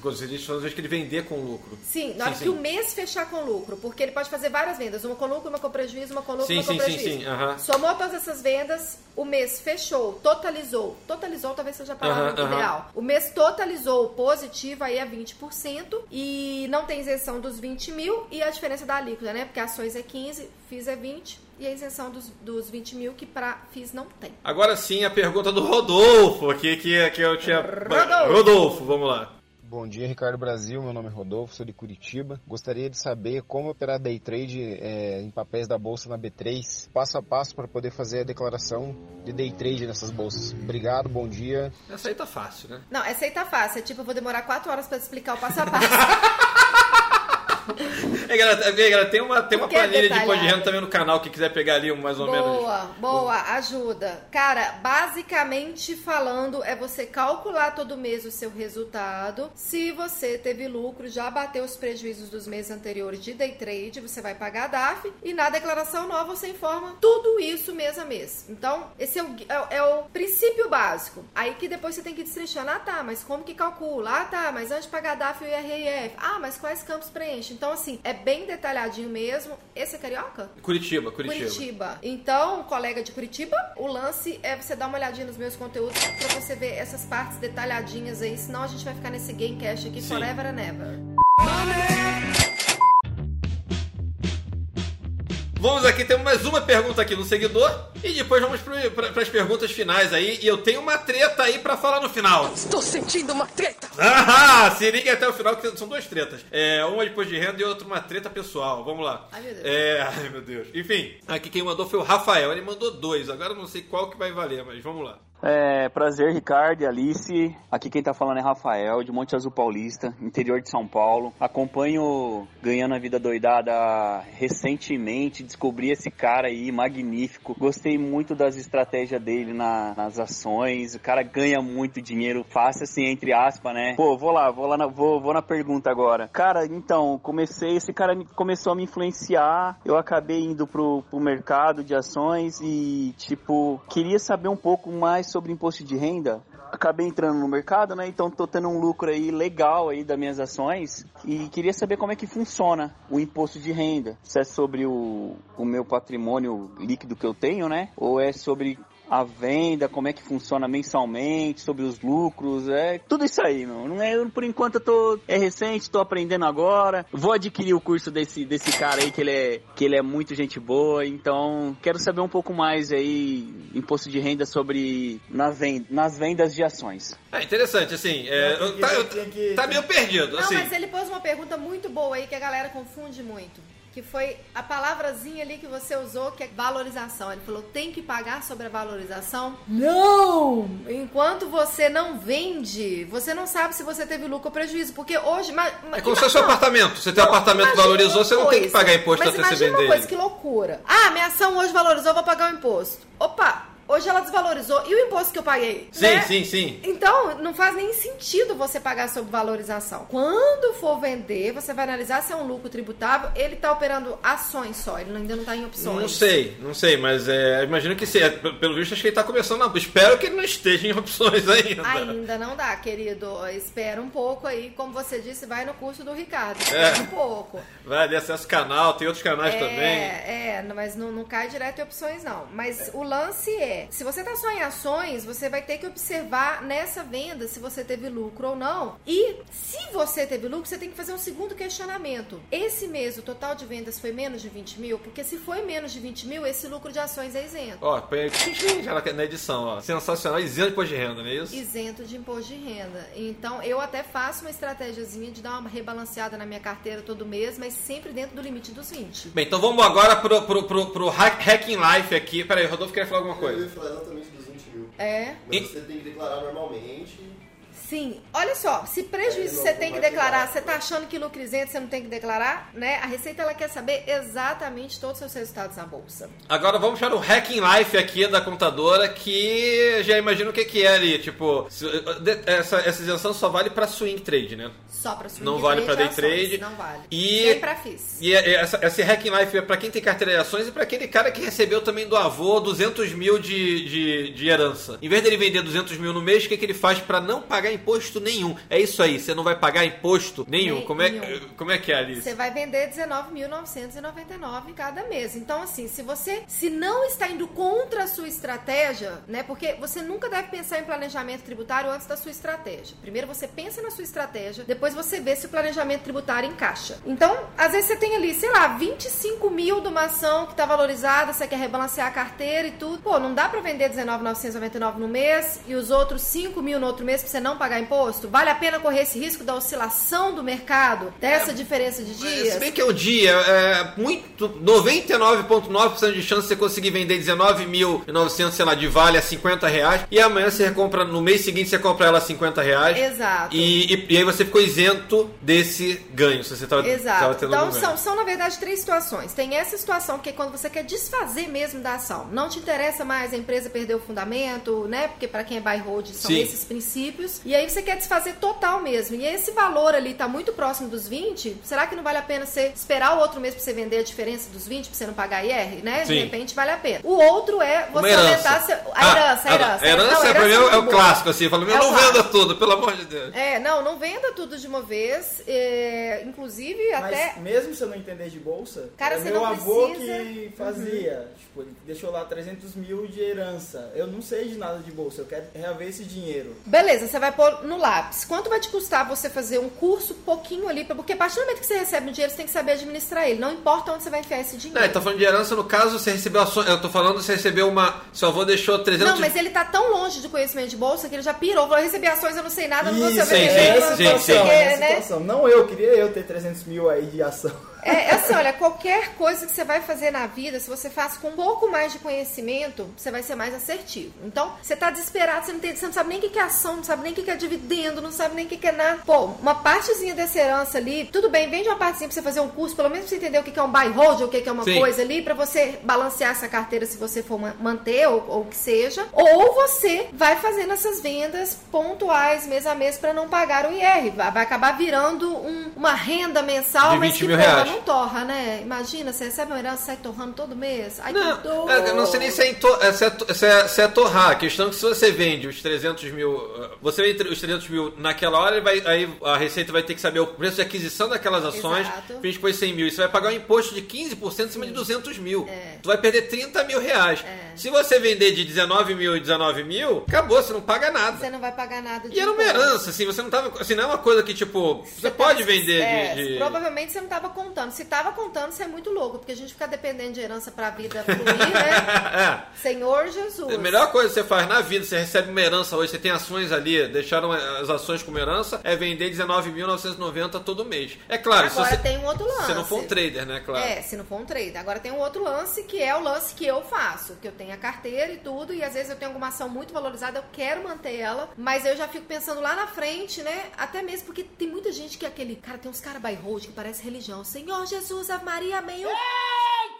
[SPEAKER 2] Você, diz, que ele vender com lucro.
[SPEAKER 4] Sim, na hora
[SPEAKER 2] Sim,
[SPEAKER 4] que
[SPEAKER 2] sim.
[SPEAKER 4] o mês fechar com lucro, porque ele pode fazer várias vendas, uma com lucro, uma com prejuízo, uma com lucro,
[SPEAKER 2] Sim,
[SPEAKER 4] uma com
[SPEAKER 2] sim, sim,
[SPEAKER 4] prejuízo.
[SPEAKER 2] sim, aham.
[SPEAKER 4] Somou todas essas vendas, o mês fechou, totalizou. Totalizou talvez seja a palavra ideal. O mês totalizou positivo aí é 20% e não tem isenção dos 20 mil e a diferença da alíquota, né? Porque ações é 15, FIIs é 20 e a isenção dos, dos 20 mil que pra FIIs não tem.
[SPEAKER 2] Agora sim, a pergunta do Rodolfo aqui, que, que eu tinha.
[SPEAKER 4] Rodolfo.
[SPEAKER 2] Rodolfo, vamos lá.
[SPEAKER 8] Bom dia, Ricardo Brasil. Meu nome é Rodolfo, sou de Curitiba. Gostaria de saber como operar day trade é, em papéis da bolsa na B3, passo a passo para poder fazer a declaração de day trade nessas bolsas. Obrigado, bom dia.
[SPEAKER 2] Essa aí tá fácil, né?
[SPEAKER 4] Não, essa aí tá fácil. É tipo, eu vou demorar quatro horas pra te explicar o passo a passo.
[SPEAKER 2] É, galera, é, galera, tem uma, tem uma
[SPEAKER 4] é
[SPEAKER 2] planilha de imposto de renda também no canal, que quiser pegar ali mais ou menos.
[SPEAKER 4] Boa, boa, ajuda. Cara, basicamente falando, é você calcular todo mês o seu resultado. Se você teve lucro, já bateu os prejuízos dos meses anteriores de day trade, você vai pagar a DAF. E na declaração nova você informa tudo isso mês a mês. Então, esse é o, é, é o princípio básico. Aí que depois você tem que destrinchar. Ah, tá, mas como que calcula? Ah, tá, mas antes de pagar a DAF e o IRF. Ah, mas quais campos preenche? Então, assim, é bem detalhadinho mesmo. Esse é carioca?
[SPEAKER 2] Curitiba, Curitiba.
[SPEAKER 4] Curitiba. Então, colega de Curitiba, o lance é você dar uma olhadinha nos meus conteúdos pra você ver essas partes detalhadinhas aí, senão a gente vai ficar nesse gamecast aqui
[SPEAKER 2] Sim.
[SPEAKER 4] forever and ever.
[SPEAKER 2] Vamos aqui, temos mais uma pergunta aqui no seguidor. E depois vamos para as perguntas finais aí. E eu tenho uma treta aí pra falar no final.
[SPEAKER 9] Estou sentindo uma treta.
[SPEAKER 2] Ah, se liga até o final, que são duas tretas. É, uma depois de renda e outra uma treta pessoal. Vamos lá.
[SPEAKER 4] Ai, meu Deus.
[SPEAKER 2] É, ai, meu Deus. Enfim, aqui quem mandou foi o Rafael. Ele mandou dois. Agora eu não sei qual que vai valer, mas vamos lá.
[SPEAKER 10] É, prazer, Ricardo e Alice. Aqui quem tá falando é Rafael, de Monte Azul Paulista, interior de São Paulo. Acompanho Ganhando a Vida Doidada recentemente, descobri esse cara aí, magnífico. Gostei muito das estratégias dele na- nas ações. O cara ganha muito dinheiro fácil, assim, entre aspas, né? Pô, vou lá, vou lá, na, vou, vou na pergunta agora. Cara, então, comecei, esse cara me- começou a me influenciar. Eu acabei indo pro, pro mercado de ações e, tipo, queria saber um pouco mais sobre imposto de renda. Acabei entrando no mercado, né? Então tô tendo um lucro aí legal aí das minhas ações e queria saber como é que funciona o imposto de renda. Se é sobre o, o meu patrimônio líquido que eu tenho, né? Ou é sobre a venda, como é que funciona mensalmente, sobre os lucros, é tudo isso aí, meu. Não é, por enquanto eu tô é recente, tô aprendendo agora. Vou adquirir o curso desse desse cara aí que ele é que ele é muito gente boa, então quero saber um pouco mais aí imposto de renda sobre na venda, nas vendas de ações.
[SPEAKER 2] É interessante, assim. é, eu- tá, eu- tá meio perdido,
[SPEAKER 4] Não,
[SPEAKER 2] assim.
[SPEAKER 4] mas ele pôs uma pergunta muito boa aí que a galera confunde muito. Que foi a palavrazinha ali que você usou, que é valorização. Ele falou, tem que pagar sobre a valorização? Não! Enquanto você não vende, você não sabe se você teve lucro ou prejuízo. Porque hoje. ma- ma-
[SPEAKER 2] É como se fosse um apartamento. Você tem um apartamento valorizou, você não tem que pagar imposto
[SPEAKER 4] Mas
[SPEAKER 2] até você vender
[SPEAKER 4] uma coisa, que loucura. Ah, minha ação hoje valorizou, eu vou pagar o imposto. Opa, hoje ela desvalorizou. E o imposto que eu paguei?
[SPEAKER 2] Sim,
[SPEAKER 4] Né?
[SPEAKER 2] sim, sim.
[SPEAKER 4] Então, não faz nem sentido você pagar sobre valorização. Quando for vender, você vai analisar se é um lucro tributável. Ele tá operando ações só, ele ainda não tá em opções.
[SPEAKER 2] Não sei, não sei, mas é, imagino que sim. É, pelo visto, acho que ele tá começando na. Espero que ele não esteja em opções ainda.
[SPEAKER 4] Ainda não dá, querido. Espera um pouco aí. Como você disse, vai no curso do Ricardo.
[SPEAKER 2] É.
[SPEAKER 4] Espera um pouco.
[SPEAKER 2] Vai ali, acessa o canal, tem outros canais
[SPEAKER 4] é,
[SPEAKER 2] também.
[SPEAKER 4] É, mas não, não cai direto em opções, não. Mas o lance é, se você tá só em ações, você vai ter que observar nessa venda se você teve lucro ou não. E se você teve lucro, você tem que fazer um segundo questionamento. Esse mês, o total de vendas foi menos de 20 mil? Porque se foi menos de 20 mil, esse lucro de ações é isento.
[SPEAKER 2] Ó, põe já na- edição, ó. Sensacional, isento de imposto de renda, não é isso?
[SPEAKER 4] isento de imposto de renda. Então, eu até faço uma estratégiazinha de dar uma rebalanceada na minha carteira todo mês, mas sempre dentro do limite dos 20.
[SPEAKER 2] Bem, então vamos agora pro, pro, pro, pro hack, Hacking Life aqui. Peraí, Rodolfo quer falar alguma
[SPEAKER 5] Eu ia falar exatamente dos 20 mil.
[SPEAKER 4] É?
[SPEAKER 5] Mas você tem que declarar normalmente.
[SPEAKER 4] Sim. Olha só, se prejuízo
[SPEAKER 5] É,
[SPEAKER 4] você
[SPEAKER 5] não,
[SPEAKER 4] tem que declarar, você tá achando que lucro isento você não tem que declarar, né? A Receita ela quer saber exatamente todos os seus resultados na bolsa.
[SPEAKER 2] Agora vamos para o Hacking Life aqui da contadora, que já imagino o que, que é ali. Tipo, essa, essa isenção só vale para swing trade, né?
[SPEAKER 4] Só pra swing
[SPEAKER 2] Não vale pra day
[SPEAKER 4] e ações,
[SPEAKER 2] trade.
[SPEAKER 4] Não vale.
[SPEAKER 2] E-
[SPEAKER 4] Nem pra FIS.
[SPEAKER 2] E é- é essa, esse Hacking Life é para quem tem carteira de ações e para aquele cara que recebeu também do avô 200 mil de, de, de herança. Em vez dele vender 200 mil no mês, o que, que ele faz para não pagar imposto nenhum? É isso aí, você não vai pagar imposto nenhum. Como, é,
[SPEAKER 4] Nenhum.
[SPEAKER 2] como é que é, Alice?
[SPEAKER 4] Você vai vender 19.999 cada mês. Então, assim, se você se não está indo contra a sua estratégia, né? Porque você nunca deve pensar em planejamento tributário antes da sua estratégia. Primeiro você pensa na sua estratégia, depois você vê se o planejamento tributário encaixa. Então, às vezes você tem ali, sei lá, 25 mil de uma ação que está valorizada, você quer rebalancear a carteira e tudo. Pô, não dá pra vender 19.999 no mês e os outros 5 mil no outro mês pra você não pagar pagar imposto? Vale a pena correr esse risco da oscilação do mercado, dessa diferença de
[SPEAKER 2] Se
[SPEAKER 4] dias?
[SPEAKER 2] bem que é um dia, é muito 99,9% de chance de você conseguir vender 19.900, sei lá, de vale a 50 reais. E amanhã você recompra, no mês seguinte você compra ela a 50 reais.
[SPEAKER 4] Exato.
[SPEAKER 2] E, e, e aí você ficou isento desse ganho, se você tava, tava
[SPEAKER 4] Exato. Então são, são, na verdade, três situações. Tem essa situação que é quando você quer desfazer mesmo da ação. Não te interessa mais a empresa perder o fundamento, né? Porque para quem é buy hold são
[SPEAKER 2] Sim.
[SPEAKER 4] esses princípios. E aí você quer desfazer total mesmo. E esse valor ali tá muito próximo dos 20. Será que não vale a pena você esperar o outro mês pra você vender a diferença dos 20 pra você não pagar IR, né?
[SPEAKER 2] Sim.
[SPEAKER 4] De repente vale a pena. O outro é você aumentar seu, a
[SPEAKER 2] Ah,
[SPEAKER 4] herança, a herança.
[SPEAKER 2] A herança,
[SPEAKER 4] Não,
[SPEAKER 2] é, pra mim é, o- é o clássico, assim. Fala,
[SPEAKER 4] É
[SPEAKER 2] não venda tudo, pelo amor de Deus.
[SPEAKER 4] É, não, não venda tudo de uma vez. é, inclusive, até.
[SPEAKER 3] Mas mesmo se eu não entender de bolsa,
[SPEAKER 4] Cara,
[SPEAKER 3] é
[SPEAKER 4] você
[SPEAKER 3] meu
[SPEAKER 4] não
[SPEAKER 3] avô
[SPEAKER 4] precisa.
[SPEAKER 3] que fazia.
[SPEAKER 4] Uhum.
[SPEAKER 3] Tipo, ele deixou lá 300 mil de herança. Eu não sei de nada de bolsa, eu quero reaver esse dinheiro.
[SPEAKER 4] Beleza, você vai pôr no lápis. Quanto vai te custar você fazer um curso pouquinho ali? pra- Porque a partir do momento que você recebe o dinheiro, você tem que saber administrar ele. Não importa onde você vai enfiar esse
[SPEAKER 2] Não,
[SPEAKER 4] dinheiro.
[SPEAKER 2] ele tá falando de herança, no caso, você recebeu ações. Eu tô falando você recebeu uma. Seu avô deixou 300
[SPEAKER 4] Não, mas ele tá tão longe de conhecimento de bolsa que ele já pirou. Falou, eu recebi ações, eu não sei nada, não vou
[SPEAKER 3] Isso,
[SPEAKER 4] saber.
[SPEAKER 2] sim, sim, sim,
[SPEAKER 3] situação,
[SPEAKER 2] sim.
[SPEAKER 4] né?
[SPEAKER 3] situação. Não eu, queria eu ter 300 mil aí de ação.
[SPEAKER 4] É, é assim, olha, qualquer coisa que você vai fazer na vida, se você faz com um pouco mais de conhecimento, você vai ser mais assertivo. Então, você tá desesperado, você não, tem, você não sabe nem o que é ação, não sabe nem o que é dividendo, não sabe nem o que é nada. Pô, uma partezinha dessa herança ali, tudo bem, vende uma partezinha pra você fazer um curso, pelo menos pra você entender o que é um buy hold, o que é uma
[SPEAKER 2] Sim.
[SPEAKER 4] coisa ali, pra você balancear essa carteira se você for ma- manter ou o que seja. Ou você vai fazendo essas vendas pontuais, mês a mês, pra não pagar o IR. Vai, acabar virando um- uma renda mensal, mas
[SPEAKER 2] 20
[SPEAKER 4] que
[SPEAKER 2] mil reais.
[SPEAKER 4] Não torra, né? Imagina, você recebe uma herança e sai torrando todo mês. Ai,
[SPEAKER 2] Não,
[SPEAKER 4] que dor.
[SPEAKER 2] é, não sei nem se é, to- é, se, é, se, é, se é torrar. A questão é que se você vende os 300 mil, uh, você vende os 300 mil naquela hora, vai, aí a Receita vai ter que saber o preço de aquisição daquelas ações,
[SPEAKER 4] Exato.
[SPEAKER 2] fez foi 100 mil. E você vai pagar um imposto de 15% em cima de 200 mil.
[SPEAKER 4] É.
[SPEAKER 2] Tu vai perder 30 mil reais. Se você vender de 19 mil e 19 mil, acabou, você não paga nada.
[SPEAKER 4] Você não vai pagar nada de
[SPEAKER 2] E era uma herança, assim, você não tava. Assim, não é uma coisa que, tipo, você, pode vender
[SPEAKER 4] É,
[SPEAKER 2] de. de-
[SPEAKER 4] Provavelmente você não estava contando. Se estava contando, você é muito louco, porque a gente fica dependendo de herança pra vida fluir, né?
[SPEAKER 2] É.
[SPEAKER 4] Senhor Jesus.
[SPEAKER 2] A melhor coisa que você faz na vida, você recebe uma herança hoje, você tem ações ali, deixaram as ações como herança, é vender 19.990 todo mês. É claro,
[SPEAKER 4] Agora
[SPEAKER 2] você,
[SPEAKER 4] tem um outro lance.
[SPEAKER 2] se não for um trader, né? Claro.
[SPEAKER 4] É, se não for um trader. Agora tem um outro lance que é o lance que eu faço, que eu tenho a carteira e tudo, e às vezes eu tenho alguma ação muito valorizada, eu quero manter ela, mas eu já fico pensando lá na frente, né? Até mesmo porque tem muita gente que é aquele. Cara, tem uns caras by hold que parece religião. Senhor Jesus, Ave Maria, amém.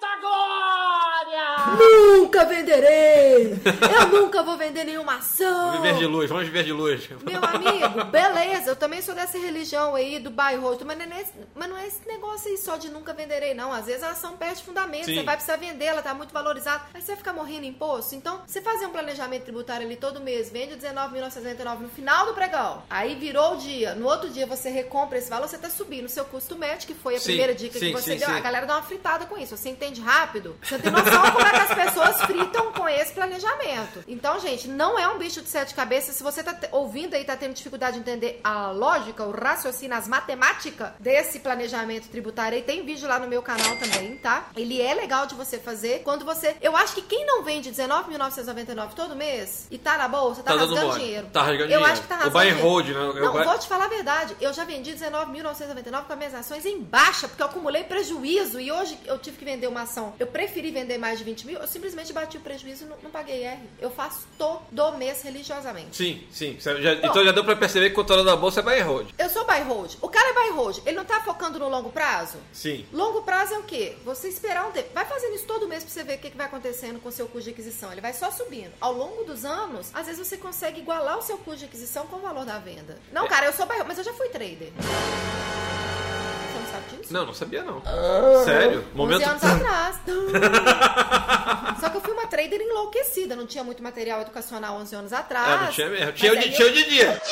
[SPEAKER 7] Eita glória!
[SPEAKER 4] nunca venderei! Eu nunca vou vender nenhuma ação!
[SPEAKER 2] Viver de luz, vamos viver de luz.
[SPEAKER 4] Meu amigo, beleza, eu também sou dessa religião aí do hold, mas não, é nesse- mas não é esse negócio aí só de nunca venderei, não. Às vezes a ação perde fundamento,
[SPEAKER 2] Sim.
[SPEAKER 4] você vai precisar vender, ela tá muito valorizada, aí você vai ficar morrendo em imposto. Então, você fazer um planejamento tributário ali todo mês, vende o 19.999 no final do pregão, aí virou o dia, no outro dia você recompra esse valor, você tá subindo o seu custo médio, que foi a
[SPEAKER 2] Sim,
[SPEAKER 4] primeira dica
[SPEAKER 2] sim,
[SPEAKER 4] que você
[SPEAKER 2] sim,
[SPEAKER 4] deu.
[SPEAKER 2] sim.
[SPEAKER 4] A galera dá uma fritada com isso, você entende rápido? Você tem noção como é que as pessoas fritam com esse planejamento. Então, gente, não é um bicho de sete cabeças. Se você tá ouvindo aí, tá tendo dificuldade de entender a lógica, o raciocínio, as matemáticas desse planejamento tributário aí, tem vídeo lá no meu canal também, tá? Ele é legal de você fazer quando você. Eu acho que quem não vende 19.999 todo mês e tá na bolsa, tá,
[SPEAKER 2] Tá
[SPEAKER 4] rasgando dinheiro.
[SPEAKER 2] Tá rasgando
[SPEAKER 4] Eu
[SPEAKER 2] dinheiro.
[SPEAKER 4] acho que tá
[SPEAKER 2] O
[SPEAKER 4] rasgando
[SPEAKER 2] buy and hold, né? Eu
[SPEAKER 4] Não, vou te falar a verdade. Eu já vendi 19.999 com as minhas ações em baixa, porque eu acumulei prejuízo e hoje eu tive que vender uma ação. Eu preferi vender mais de 20 mil, eu simplesmente bati o prejuízo e não, não paguei R. Eu faço todo mês religiosamente.
[SPEAKER 2] Sim, sim. Já- então já deu pra perceber que o controle da bolsa é buy hold.
[SPEAKER 4] Eu sou buy hold. O cara é buy hold. Ele não tá focando no longo prazo?
[SPEAKER 2] Sim.
[SPEAKER 4] Longo prazo é o quê? Você esperar um tempo. Vai fazendo isso todo mês pra você ver o que, que vai acontecendo com o seu custo de aquisição. Ele vai só subindo. Ao longo dos anos, às vezes você consegue igualar o seu custo de aquisição com o valor da venda. Não, cara, eu sou buy hold, mas eu já fui trader. Não?
[SPEAKER 2] Não, sabia não. Sério?
[SPEAKER 4] 11
[SPEAKER 2] Momento.
[SPEAKER 4] anos atrás. Só que eu fui uma trader enlouquecida. Não tinha muito material educacional 11 anos atrás.
[SPEAKER 2] É, não tinha mesmo. Tinha o de
[SPEAKER 4] aí
[SPEAKER 2] tinha o
[SPEAKER 4] eu-
[SPEAKER 2] de dia.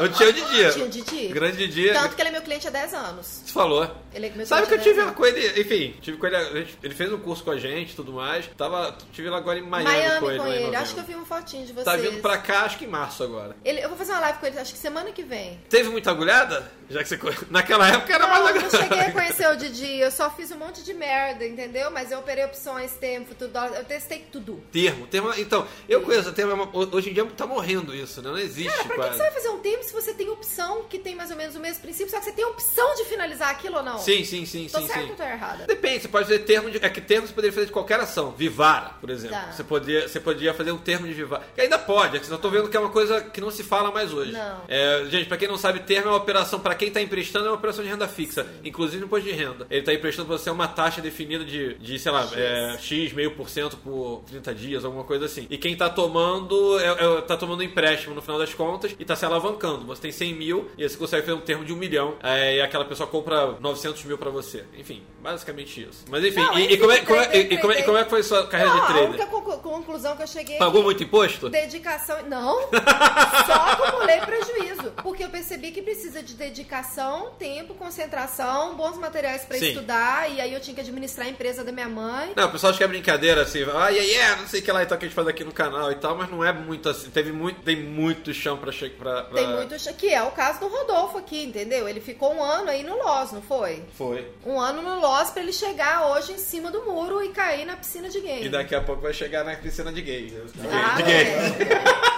[SPEAKER 2] Eu tinha o de dia.
[SPEAKER 4] Tinha o Didi?
[SPEAKER 2] Grande dia.
[SPEAKER 4] Tanto que ele é meu cliente há 10 anos.
[SPEAKER 2] Você falou.
[SPEAKER 4] Ele é meu
[SPEAKER 2] Sabe que eu tive
[SPEAKER 4] 10
[SPEAKER 2] com ele, enfim, tive com ele, ele fez um curso com a gente e tudo mais. Tava, tive ele agora em Miami,
[SPEAKER 4] Miami
[SPEAKER 2] com ele.
[SPEAKER 4] com
[SPEAKER 2] lá
[SPEAKER 4] ele.
[SPEAKER 2] novembro.
[SPEAKER 4] Acho que eu vi uma fotinho de vocês.
[SPEAKER 2] Tá vindo pra cá, acho que em março agora.
[SPEAKER 4] Ele- eu vou fazer uma live com ele, acho que semana que vem.
[SPEAKER 2] Teve muita agulhada? Já que você. Naquela época era
[SPEAKER 4] Não,
[SPEAKER 2] mais agulhada.
[SPEAKER 4] Cheguei a conhecer o Didi, eu só fiz um monte de merda, entendeu? Mas eu operei opções, tempo, tudo, eu testei tudo.
[SPEAKER 2] Termo, termo. Então, eu conheço termo, é hoje em dia tá morrendo isso, né? Não existe
[SPEAKER 4] Cara, pra que, que
[SPEAKER 2] quase.
[SPEAKER 4] você vai fazer um tempo se você tem opção que tem mais ou menos o mesmo princípio, só que você tem opção de finalizar aquilo ou não?
[SPEAKER 2] Sim, sim, sim,
[SPEAKER 4] Tô
[SPEAKER 2] sim,
[SPEAKER 4] certo
[SPEAKER 2] sim.
[SPEAKER 4] ou tô errada?
[SPEAKER 2] Depende, você pode fazer termo de. É que termo você poderia fazer de qualquer ação. Vivara, por exemplo.
[SPEAKER 4] Tá.
[SPEAKER 2] Você, podia, você podia fazer um termo de vivara. Que ainda pode, é que eu tô vendo que é uma coisa que não se fala mais hoje.
[SPEAKER 4] Não.
[SPEAKER 2] É, gente, pra quem não sabe, termo é uma operação, pra quem tá emprestando, é uma operação de renda fixa. Inclusive no imposto de renda. Ele tá emprestando pra você uma taxa definida de, de sei lá,
[SPEAKER 4] X.
[SPEAKER 2] é, X, meio por cento por 30 dias, alguma coisa assim. E quem tá tomando, é, é, tá tomando empréstimo no final das contas e tá se alavancando. Você tem 100 mil e você consegue fazer um termo de um milhão. é, e aquela pessoa compra 900 mil pra você. Enfim, basicamente isso. Mas enfim,
[SPEAKER 4] Não,
[SPEAKER 2] e, e como é, como é- e- como é- e como é que foi sua carreira
[SPEAKER 4] Não,
[SPEAKER 2] de
[SPEAKER 4] a
[SPEAKER 2] trader?
[SPEAKER 4] única conclu- conclusão que eu cheguei é
[SPEAKER 2] Pagou muito imposto?
[SPEAKER 4] Dedicação. Não, só acumulei prejuízo. Porque eu percebi que precisa de dedicação, tempo, concentração, bons materiais pra
[SPEAKER 2] Sim.
[SPEAKER 4] estudar. E aí eu tinha que administrar a empresa da minha mãe.
[SPEAKER 2] Não, o pessoal acha que é brincadeira, assim, ah, yeah, yeah, não sei o que lá, então que a gente faz aqui no canal e tal, mas não é muito assim, teve muito, tem muito chão pra chegar pra, pra...
[SPEAKER 4] Tem muito. Que é o caso do Rodolfo aqui, entendeu? Ele ficou um ano aí no Loz, não foi?
[SPEAKER 2] Foi.
[SPEAKER 4] Um ano no Loz pra ele chegar hoje em cima do muro e cair na piscina de game.
[SPEAKER 2] E daqui a pouco vai chegar na piscina de gay. De gay.
[SPEAKER 4] Ah,
[SPEAKER 2] de gay.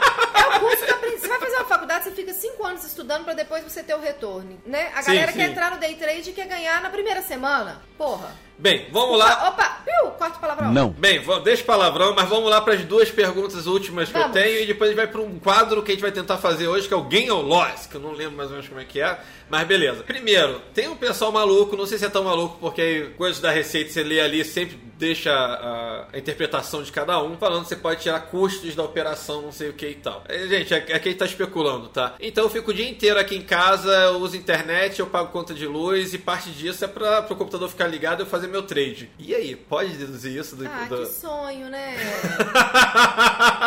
[SPEAKER 4] É o aprendi. Você vai fazer uma faculdade, você fica cinco anos estudando pra depois você ter o retorno, né? A
[SPEAKER 2] Sim,
[SPEAKER 4] galera
[SPEAKER 2] sim.
[SPEAKER 4] quer entrar no day trade e quer ganhar na primeira semana. Porra.
[SPEAKER 2] Bem, vamos lá.
[SPEAKER 4] Opa, viu? Quarto palavrão.
[SPEAKER 8] Não.
[SPEAKER 2] Bem, deixa o palavrão, mas vamos lá para as duas perguntas últimas que
[SPEAKER 4] Vamos.
[SPEAKER 2] eu tenho e depois a gente vai para um quadro que a gente vai tentar fazer hoje, que é o Game or Loss, que eu não lembro mais ou menos como é que é, mas beleza. Primeiro, tem um pessoal maluco, não sei se é tão maluco, porque coisas da Receita você lê ali sempre deixa a, a interpretação de cada um, falando que você pode tirar custos da operação, não sei o que e tal. É, gente, aqui a gente tá especulando, tá? Então eu fico o dia inteiro aqui em casa, eu uso internet, eu pago conta de luz e parte disso é para o computador ficar ligado e eu fazer meu trade. E aí, pode deduzir isso do,
[SPEAKER 4] Ah,
[SPEAKER 2] do-
[SPEAKER 4] que sonho, né?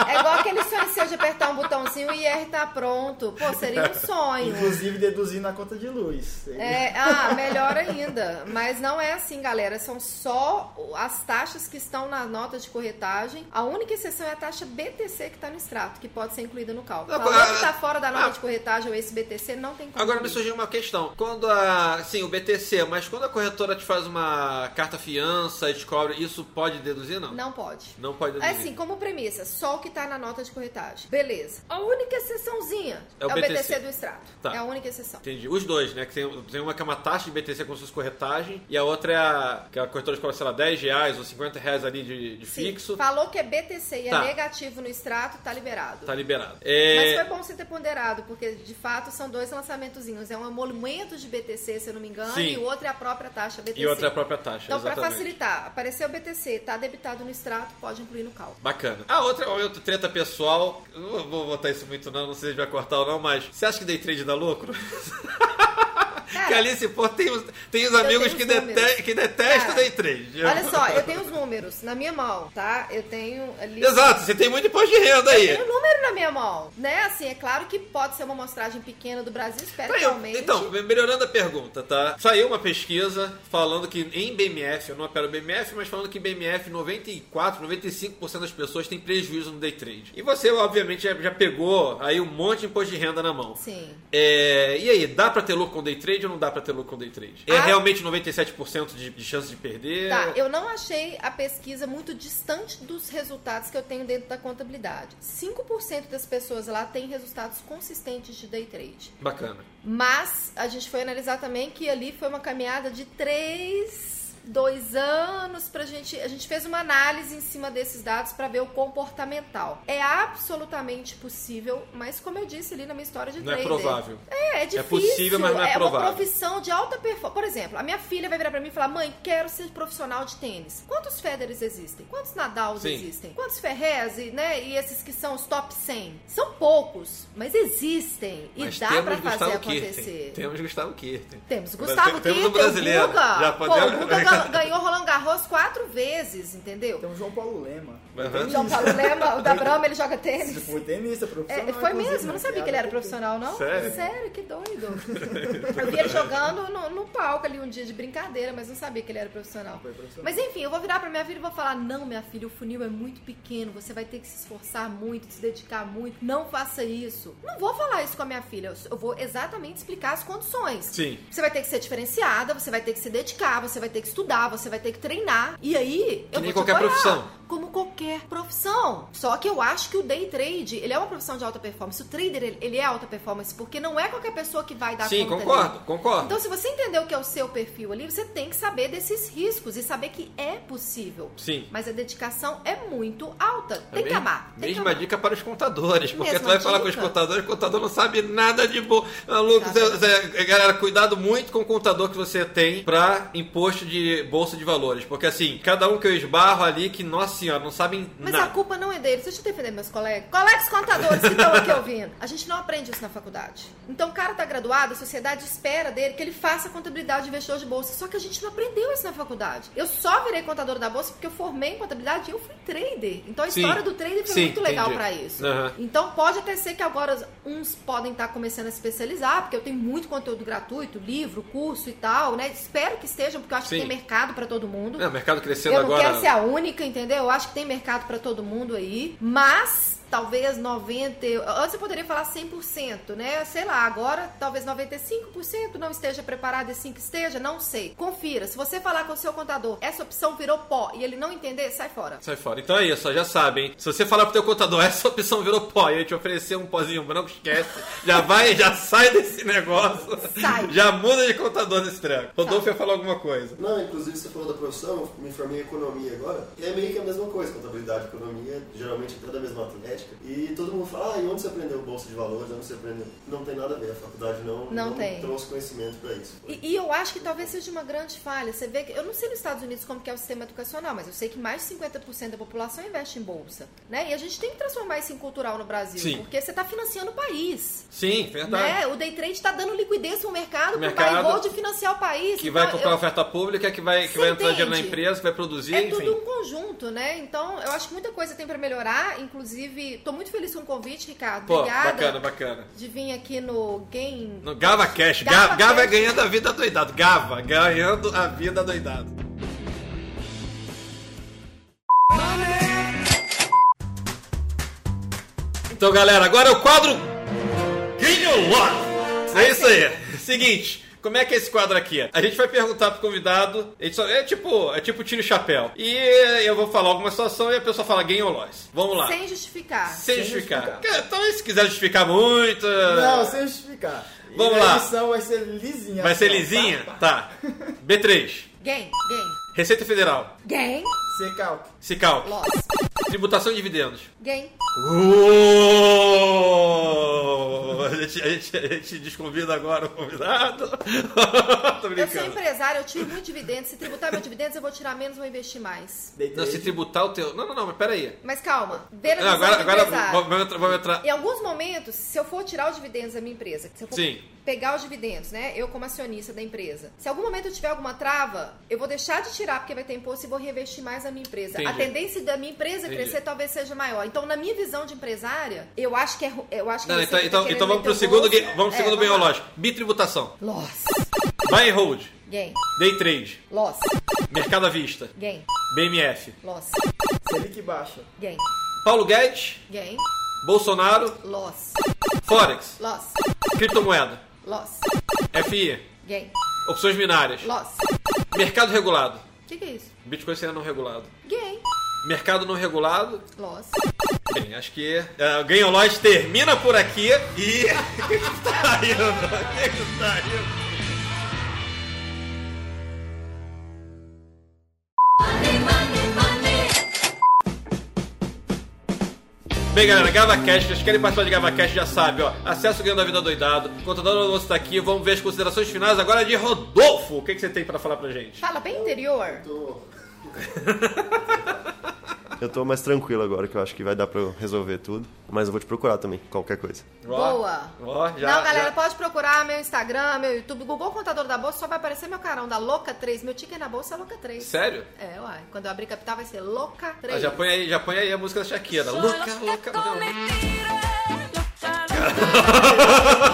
[SPEAKER 4] É igual aquele sonho seu de apertar um botãozinho e o IR tá pronto. Pô, seria um sonho.
[SPEAKER 3] Inclusive deduzindo a conta de luz.
[SPEAKER 4] É, ah, melhor ainda. Mas não é assim, galera. São só as taxas que estão na nota de corretagem. A única exceção é a taxa BTC que está no extrato, que pode ser incluída no cálculo.
[SPEAKER 2] Agora-
[SPEAKER 4] Falando que está fora da nota
[SPEAKER 2] ah.
[SPEAKER 4] de corretagem ou esse BTC, não tem como.
[SPEAKER 2] Agora me surgiu uma questão. Quando a. Sim, o BTC, mas quando a corretora te faz uma carta fiança descobre, isso pode deduzir, não?
[SPEAKER 4] Não pode.
[SPEAKER 2] Não pode
[SPEAKER 4] É
[SPEAKER 2] deduzir.
[SPEAKER 4] assim, como premissa, só o que tá na nota de corretagem. Beleza. A única exceçãozinha
[SPEAKER 2] É o
[SPEAKER 4] é o
[SPEAKER 2] BTC.
[SPEAKER 4] BTC do extrato.
[SPEAKER 2] Tá.
[SPEAKER 4] É a única exceção.
[SPEAKER 2] Entendi. Os dois, né? Que tem, tem uma que é uma taxa de BTC com suas corretagem e a outra é a. Que a corretora cobra, sei lá, 10 reais ou 50 reais ali de, de
[SPEAKER 4] Sim,
[SPEAKER 2] fixo.
[SPEAKER 4] falou que é BTC e
[SPEAKER 2] Tá.
[SPEAKER 4] é negativo no extrato, tá liberado.
[SPEAKER 2] Tá liberado.
[SPEAKER 4] Mas
[SPEAKER 2] É...
[SPEAKER 4] foi bom você ter ponderado, porque de fato são dois lançamentozinhos. É um emolumento de BTC, se eu não me engano,
[SPEAKER 2] Sim.
[SPEAKER 4] e o outro é a própria taxa BTC.
[SPEAKER 2] E outra é a própria taxa.
[SPEAKER 4] Então, para facilitar, apareceu o BTC, tá debitado no extrato, pode incluir no cálculo.
[SPEAKER 2] Bacana. A outra, a outra treta pessoal, não vou botar isso muito não, não sei se vai cortar ou não, mas você acha que day trade dá lucro?
[SPEAKER 4] Cara,
[SPEAKER 2] que Alice, pô, tem os, tem os amigos que, dete, que detestam
[SPEAKER 4] Cara,
[SPEAKER 2] day trade.
[SPEAKER 4] Olha só, eu tenho os números na minha mão, tá? Eu tenho ali.
[SPEAKER 2] Exato, você tem muito imposto de renda aí.
[SPEAKER 4] Eu tenho o número na minha mão, né? Assim, é claro que pode ser uma amostragem pequena do Brasil, espero
[SPEAKER 2] Tá
[SPEAKER 4] que aumente.
[SPEAKER 2] Então, melhorando a pergunta, tá? Saiu uma pesquisa falando que em BMF, eu não opero BMF, mas falando que em BMF 94, 95% das pessoas têm prejuízo no day trade. E você, obviamente, já, já pegou aí um monte de imposto de renda na mão.
[SPEAKER 4] Sim.
[SPEAKER 2] É, e aí, dá pra ter lucro com day trade ou não dá pra ter lucro com day trade? É
[SPEAKER 4] Ah.
[SPEAKER 2] realmente 97% de, de chance de perder?
[SPEAKER 4] Tá, eu não achei a pesquisa muito distante dos resultados que eu tenho dentro da contabilidade. 5% das pessoas lá têm resultados consistentes de day trade.
[SPEAKER 2] Bacana.
[SPEAKER 4] Mas a gente foi analisar também que ali foi uma caminhada de três, dois anos pra gente. A gente fez uma análise em cima desses dados para ver o comportamental. É absolutamente possível, mas como eu disse ali na minha história de
[SPEAKER 2] Não é
[SPEAKER 4] trader.
[SPEAKER 2] provável.
[SPEAKER 4] É, é difícil.
[SPEAKER 2] possível, mas não é
[SPEAKER 4] uma
[SPEAKER 2] provável.
[SPEAKER 4] profissão de alta performance. Por exemplo, a minha filha vai virar pra mim e falar: mãe, quero ser profissional de tênis. Quantos Federers existem? Quantos Nadals
[SPEAKER 2] Sim.
[SPEAKER 4] existem? Quantos Ferrez e, né, e esses que são os top 100? São poucos, mas existem. E
[SPEAKER 2] Mas
[SPEAKER 4] dá
[SPEAKER 2] temos
[SPEAKER 4] pra fazer
[SPEAKER 2] Gustavo
[SPEAKER 4] acontecer.
[SPEAKER 2] Kirten. Temos Gustavo Kirten.
[SPEAKER 4] Temos Gustavo
[SPEAKER 2] Temos
[SPEAKER 4] Kirten,
[SPEAKER 2] brasileiro.
[SPEAKER 4] o Guga.
[SPEAKER 2] Já
[SPEAKER 4] Pô,
[SPEAKER 2] podemos-
[SPEAKER 4] o Guga gan- ganhou Roland arroz quatro vezes, entendeu?
[SPEAKER 3] Tem o João Paulo Lema.
[SPEAKER 2] Aham.
[SPEAKER 4] João Paulo Lema, o da Brahma, ele joga tênis.
[SPEAKER 3] Foi tenista,
[SPEAKER 4] É,
[SPEAKER 3] profissional.
[SPEAKER 4] foi
[SPEAKER 3] inclusive,
[SPEAKER 4] mesmo, eu não
[SPEAKER 3] né?
[SPEAKER 4] sabia que ele era profissional, não?
[SPEAKER 2] Sério?
[SPEAKER 4] que doido. Eu vi ele jogando no, no palco ali um dia de brincadeira, mas não sabia que ele era profissional.
[SPEAKER 3] Foi profissional.
[SPEAKER 4] Mas enfim, eu vou virar pra minha filha e vou falar: não, minha filha, o funil é muito pequeno, você vai ter que se esforçar muito, se dedicar muito. Não faça isso. Não vou falar isso com a minha filha, eu- eu vou exatamente explicar as condições.
[SPEAKER 2] Sim.
[SPEAKER 4] Você vai ter que ser diferenciada, você vai ter que se dedicar, você vai ter que estudar, você vai ter que treinar. E aí, eu
[SPEAKER 2] nem
[SPEAKER 4] vou
[SPEAKER 2] qualquer
[SPEAKER 4] apoiar,
[SPEAKER 2] profissão.
[SPEAKER 4] Como qualquer profissão. Só que eu acho que o day trade, ele é uma profissão de alta performance. O trader, ele, é alta performance, porque não é qualquer pessoa que vai dar
[SPEAKER 2] Sim,
[SPEAKER 4] conta
[SPEAKER 2] concordo,
[SPEAKER 4] dele.
[SPEAKER 2] concordo.
[SPEAKER 4] Então, se você entender o que é o seu perfil ali, você tem que saber desses riscos e saber que é possível.
[SPEAKER 2] Sim.
[SPEAKER 4] Mas a dedicação é muito alta. Tem
[SPEAKER 2] É
[SPEAKER 4] que amar. Tem que
[SPEAKER 2] Mesma
[SPEAKER 4] amar.
[SPEAKER 2] dica para os contadores, porque
[SPEAKER 4] Mesma
[SPEAKER 2] tu vai falar com os
[SPEAKER 4] dica.
[SPEAKER 2] contadores, o contador não sabe nada de bom. Maluco, Zé- galera, cuidado muito com o contador que você tem pra imposto de bolsa de valores, porque assim, cada um que eu esbarro ali que, nossa senhora, não sabem
[SPEAKER 4] Mas a
[SPEAKER 2] nada.
[SPEAKER 4] culpa não é deles. Deixa eu defender meus colegas. Colegas contadores que estão aqui ouvindo. A gente não aprende isso na faculdade. Então o cara tá graduado, a sociedade espera dele que ele faça contabilidade de investidor de bolsa. Só que a gente não aprendeu isso na faculdade. Eu só virei contador da bolsa porque eu formei em contabilidade e eu fui trader. Então a
[SPEAKER 2] Sim.
[SPEAKER 4] história do trader foi
[SPEAKER 2] Sim,
[SPEAKER 4] muito legal pra isso.
[SPEAKER 2] Aham.
[SPEAKER 4] Então pode até ser que agora uns podem estar começando a se especializar, porque eu tenho muito conteúdo gratuito, livro, curso e tal, né? Espero que estejam, porque eu acho
[SPEAKER 2] Sim.
[SPEAKER 4] que tem mercado pra todo mundo.
[SPEAKER 2] É, o mercado crescendo
[SPEAKER 4] Eu não
[SPEAKER 2] agora.
[SPEAKER 4] quero ser a única, entendeu? Eu acho que tem mercado pra todo mundo aí, mas talvez 90, antes eu poderia falar 100%, né? Sei lá, agora talvez 95% não esteja preparado e 5 esteja, não sei. Confira, se você falar com o seu contador, essa opção virou pó e ele não entender, sai fora.
[SPEAKER 2] Sai fora. Então é isso, já sabem. Se você falar pro teu contador, essa opção virou pó e ele te oferecer um pozinho branco, esquece. Já vai, já sai desse negócio.
[SPEAKER 4] Sai.
[SPEAKER 2] Já muda de contador nesse treco. Rodolfo ia falar alguma coisa.
[SPEAKER 5] Não, inclusive você falou da profissão, me formei em economia agora, e é meio que a mesma coisa, contabilidade e economia, geralmente é toda a mesma atlética. E todo mundo fala, ah, e onde você aprendeu bolsa de valores, onde você aprendeu? Não tem nada a ver, a faculdade não,
[SPEAKER 4] Não tem.
[SPEAKER 5] trouxe conhecimento pra isso.
[SPEAKER 4] E, e eu acho que talvez seja uma grande falha. Você vê que eu não sei nos Estados Unidos como que é o sistema educacional, mas eu sei que mais de 50% da população investe em bolsa, né? E a gente tem que transformar isso em cultural no Brasil,
[SPEAKER 2] Sim.
[SPEAKER 4] porque você está financiando o país.
[SPEAKER 2] Sim, verdade.
[SPEAKER 4] Né? O day trade está dando liquidez mercado,
[SPEAKER 2] O mercado
[SPEAKER 4] buy and hold financiar o país.
[SPEAKER 2] Que
[SPEAKER 4] Então,
[SPEAKER 2] vai comprar
[SPEAKER 4] eu-
[SPEAKER 2] oferta pública, que vai, que
[SPEAKER 4] Você
[SPEAKER 2] vai entrar dinheiro na empresa, que vai produzir,
[SPEAKER 4] É
[SPEAKER 2] enfim.
[SPEAKER 4] tudo um conjunto, né? Então, eu acho que muita coisa tem pra melhorar. Inclusive, tô muito feliz com o convite, Ricardo.
[SPEAKER 2] Pô,
[SPEAKER 4] Obrigada
[SPEAKER 2] bacana, bacana.
[SPEAKER 4] de vir aqui no Game.
[SPEAKER 2] No Gava Cash.
[SPEAKER 4] Gava
[SPEAKER 2] Gava, Gava é
[SPEAKER 4] Cash.
[SPEAKER 2] ganhando a vida doidado. Gava, ganhando a vida doidado. Então, galera, agora é o quadro Ganho Lot. É isso aí. Seguinte. Como é que é esse quadro aqui? A gente vai perguntar pro convidado. a gente só- é tipo, é tipo tiro e chapéu. E eu vou falar alguma situação e a pessoa fala ganho ou loss. Vamos lá.
[SPEAKER 4] Sem justificar.
[SPEAKER 2] Sem justificar.
[SPEAKER 3] justificar.
[SPEAKER 2] Então, se quiser justificar muito.
[SPEAKER 3] Não, sem justificar. E
[SPEAKER 2] Vamos
[SPEAKER 3] a
[SPEAKER 2] lá.
[SPEAKER 3] edição vai ser lisinha.
[SPEAKER 2] Vai ser
[SPEAKER 3] só,
[SPEAKER 2] lisinha?
[SPEAKER 3] Tá?
[SPEAKER 2] Tá. B3.
[SPEAKER 4] Game, game.
[SPEAKER 2] Receita Federal.
[SPEAKER 4] Game,
[SPEAKER 3] Secalc.
[SPEAKER 2] Cicalc.
[SPEAKER 4] loss.
[SPEAKER 2] Tributação de dividendos.
[SPEAKER 4] Game.
[SPEAKER 2] Uou! A gente, a, gente, a gente desconvida agora o convidado. Tô
[SPEAKER 4] Eu sou empresário, eu tiro muito dividendos. Se tributar meu dividendos, eu vou tirar menos, vou investir mais.
[SPEAKER 2] Não, se tributar o teu. Não, não, não, mas peraí.
[SPEAKER 4] Mas calma, na
[SPEAKER 2] Não,
[SPEAKER 4] visão
[SPEAKER 2] agora agora vamos entrar. Vamos entrar.
[SPEAKER 4] Em alguns momentos, se eu for tirar os dividendos da minha empresa, se eu for
[SPEAKER 2] Sim.
[SPEAKER 4] pegar os dividendos, né? Eu como acionista da empresa. Se algum momento eu tiver alguma trava, eu vou deixar de tirar porque vai ter imposto e vou reinvestir mais na minha empresa.
[SPEAKER 2] Entendi.
[SPEAKER 4] A tendência da minha empresa
[SPEAKER 2] Entendi.
[SPEAKER 4] crescer talvez seja maior. Então, na minha visão de empresária, eu acho que é eu acho que
[SPEAKER 2] Não, então,
[SPEAKER 4] fica
[SPEAKER 2] então, então vamos pro segundo,
[SPEAKER 4] bolso.
[SPEAKER 2] ga- vamos pro
[SPEAKER 4] É,
[SPEAKER 2] segundo bem
[SPEAKER 4] lá.
[SPEAKER 2] lógico. Bitributação.
[SPEAKER 4] Loss.
[SPEAKER 2] Buy and hold.
[SPEAKER 4] Gain.
[SPEAKER 2] Day trade.
[SPEAKER 4] Loss.
[SPEAKER 2] Mercado à vista.
[SPEAKER 4] Gain.
[SPEAKER 2] BMF.
[SPEAKER 4] Loss.
[SPEAKER 3] Selic baixa.
[SPEAKER 4] Gain.
[SPEAKER 2] Paulo Guedes.
[SPEAKER 4] Gain.
[SPEAKER 2] Bolsonaro.
[SPEAKER 4] Loss.
[SPEAKER 2] Forex.
[SPEAKER 4] Loss.
[SPEAKER 2] Criptomoeda.
[SPEAKER 4] Loss.
[SPEAKER 2] FI.
[SPEAKER 4] Gain.
[SPEAKER 2] Opções binárias.
[SPEAKER 4] Loss.
[SPEAKER 2] Mercado regulado.
[SPEAKER 4] O que, que é isso?
[SPEAKER 2] Bitcoin seria não regulado.
[SPEAKER 4] Gain.
[SPEAKER 2] Mercado não regulado.
[SPEAKER 4] Loss.
[SPEAKER 2] Bem, acho que uh, o Ganho Loss termina por aqui e. O que que tá indo? O que que tá indo? Bem, galera, GavaCast, vocês querem participar de GavaCast, já sabe, ó. Acesso o Ganho da Vida Doidado. Contador do almoço tá aqui. Vamos ver as considerações finais agora de Rodolfo. O que, que você tem pra falar pra gente?
[SPEAKER 4] Fala bem interior.
[SPEAKER 5] Tô... Eu tô mais tranquilo agora, que eu acho que vai dar pra eu resolver tudo. Mas eu vou te procurar também, qualquer coisa.
[SPEAKER 4] Boa.
[SPEAKER 2] Ó, já,
[SPEAKER 4] não, galera,
[SPEAKER 2] já-
[SPEAKER 4] pode procurar meu Instagram, meu YouTube, Google Contador da Bolsa, só vai aparecer meu canal da Louca 3. Meu ticket na bolsa é Louca 3.
[SPEAKER 2] Sério?
[SPEAKER 4] É, uai. Quando eu abrir capital vai ser Louca 3.
[SPEAKER 2] Ah, já, põe aí, já põe aí a música da Shakira. Louca, louca,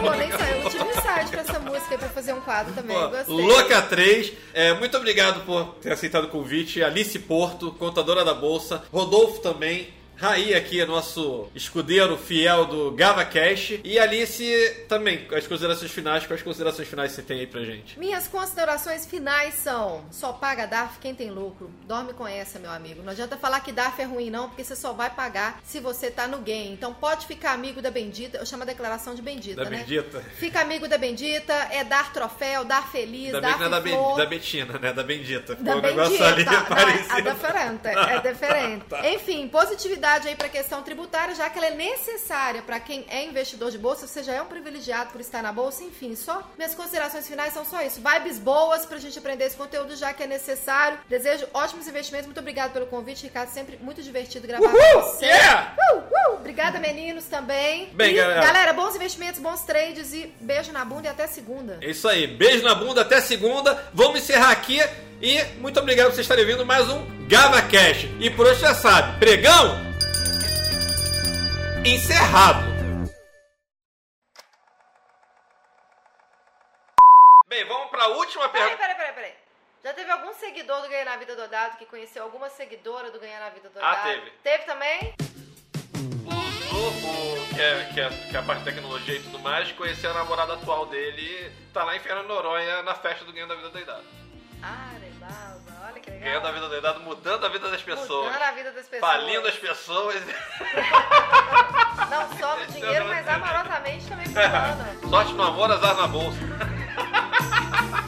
[SPEAKER 4] Pô, nem saiu. Eu tive insight pra essa música aí pra fazer um quadro também.
[SPEAKER 2] Pô,
[SPEAKER 4] Gostei.
[SPEAKER 2] Louca 3, é, muito obrigado por ter aceitado o convite. Alice Porto, contadora da Bolsa. Rodolfo também. Raí aqui, nosso escudeiro fiel do Gava Cash. E Alice também, as considerações finais. Quais considerações finais você tem aí pra gente?
[SPEAKER 4] Minhas considerações finais são: só paga DARF quem tem lucro. Dorme com essa, meu amigo. Não adianta falar que DARF é ruim, não, porque você só vai pagar se você tá no game. Então pode ficar amigo da Bendita. Eu chamo a declaração de Bendita,
[SPEAKER 2] Da
[SPEAKER 4] né?
[SPEAKER 2] Bendita?
[SPEAKER 4] Fica amigo da Bendita, é dar troféu, dar feliz,
[SPEAKER 2] Da,
[SPEAKER 4] dar
[SPEAKER 2] não é da, Ben- da Betina, né? Da Bendita. Ficou
[SPEAKER 4] Da
[SPEAKER 2] um negócio
[SPEAKER 4] Bendita,
[SPEAKER 2] ali
[SPEAKER 4] não, é, é diferente, é diferente.
[SPEAKER 2] Tá.
[SPEAKER 4] Enfim, positividade aí pra questão tributária, já que ela é necessária pra quem é investidor de bolsa, você já é um privilegiado por estar na bolsa, enfim, só minhas considerações finais são só isso. Vibes boas pra gente aprender esse conteúdo, já que é necessário. Desejo ótimos investimentos, muito obrigado pelo convite, Ricardo, sempre muito divertido gravar
[SPEAKER 2] Uhul,
[SPEAKER 4] com você.
[SPEAKER 2] yeah!
[SPEAKER 4] Uh, uh, obrigada, meninos, também.
[SPEAKER 2] Bem,
[SPEAKER 4] e,
[SPEAKER 2] galera.
[SPEAKER 4] bons investimentos, bons trades e beijo na bunda e até segunda.
[SPEAKER 2] É isso aí. Beijo na bunda, até segunda. Vamos encerrar aqui. E muito obrigado por vocês estarem vindo mais um Gava Cash. E por hoje já sabe, pregão encerrado. Bem, vamos para a última pergunta.
[SPEAKER 4] peraí, peraí, peraí. Já teve algum seguidor do Ganhar na Vida Doidado que conheceu alguma seguidora do Ganhar na Vida Doidado?
[SPEAKER 2] Ah, teve.
[SPEAKER 4] Teve também?
[SPEAKER 2] O que é, que, é, que é a parte de tecnologia e tudo mais, conheceu a namorada atual dele tá lá em Fernando Noronha na festa do Ganho da Vida Doidado.
[SPEAKER 4] Lava. Olha que legal.
[SPEAKER 2] Ganhando a vida do idade, mudando a vida das pessoas.
[SPEAKER 4] Mudando a vida das pessoas.
[SPEAKER 2] Falindo as pessoas.
[SPEAKER 4] Não só no dinheiro, mas amorosamente também funciona.
[SPEAKER 2] Sorte no amor, azar na bolsa.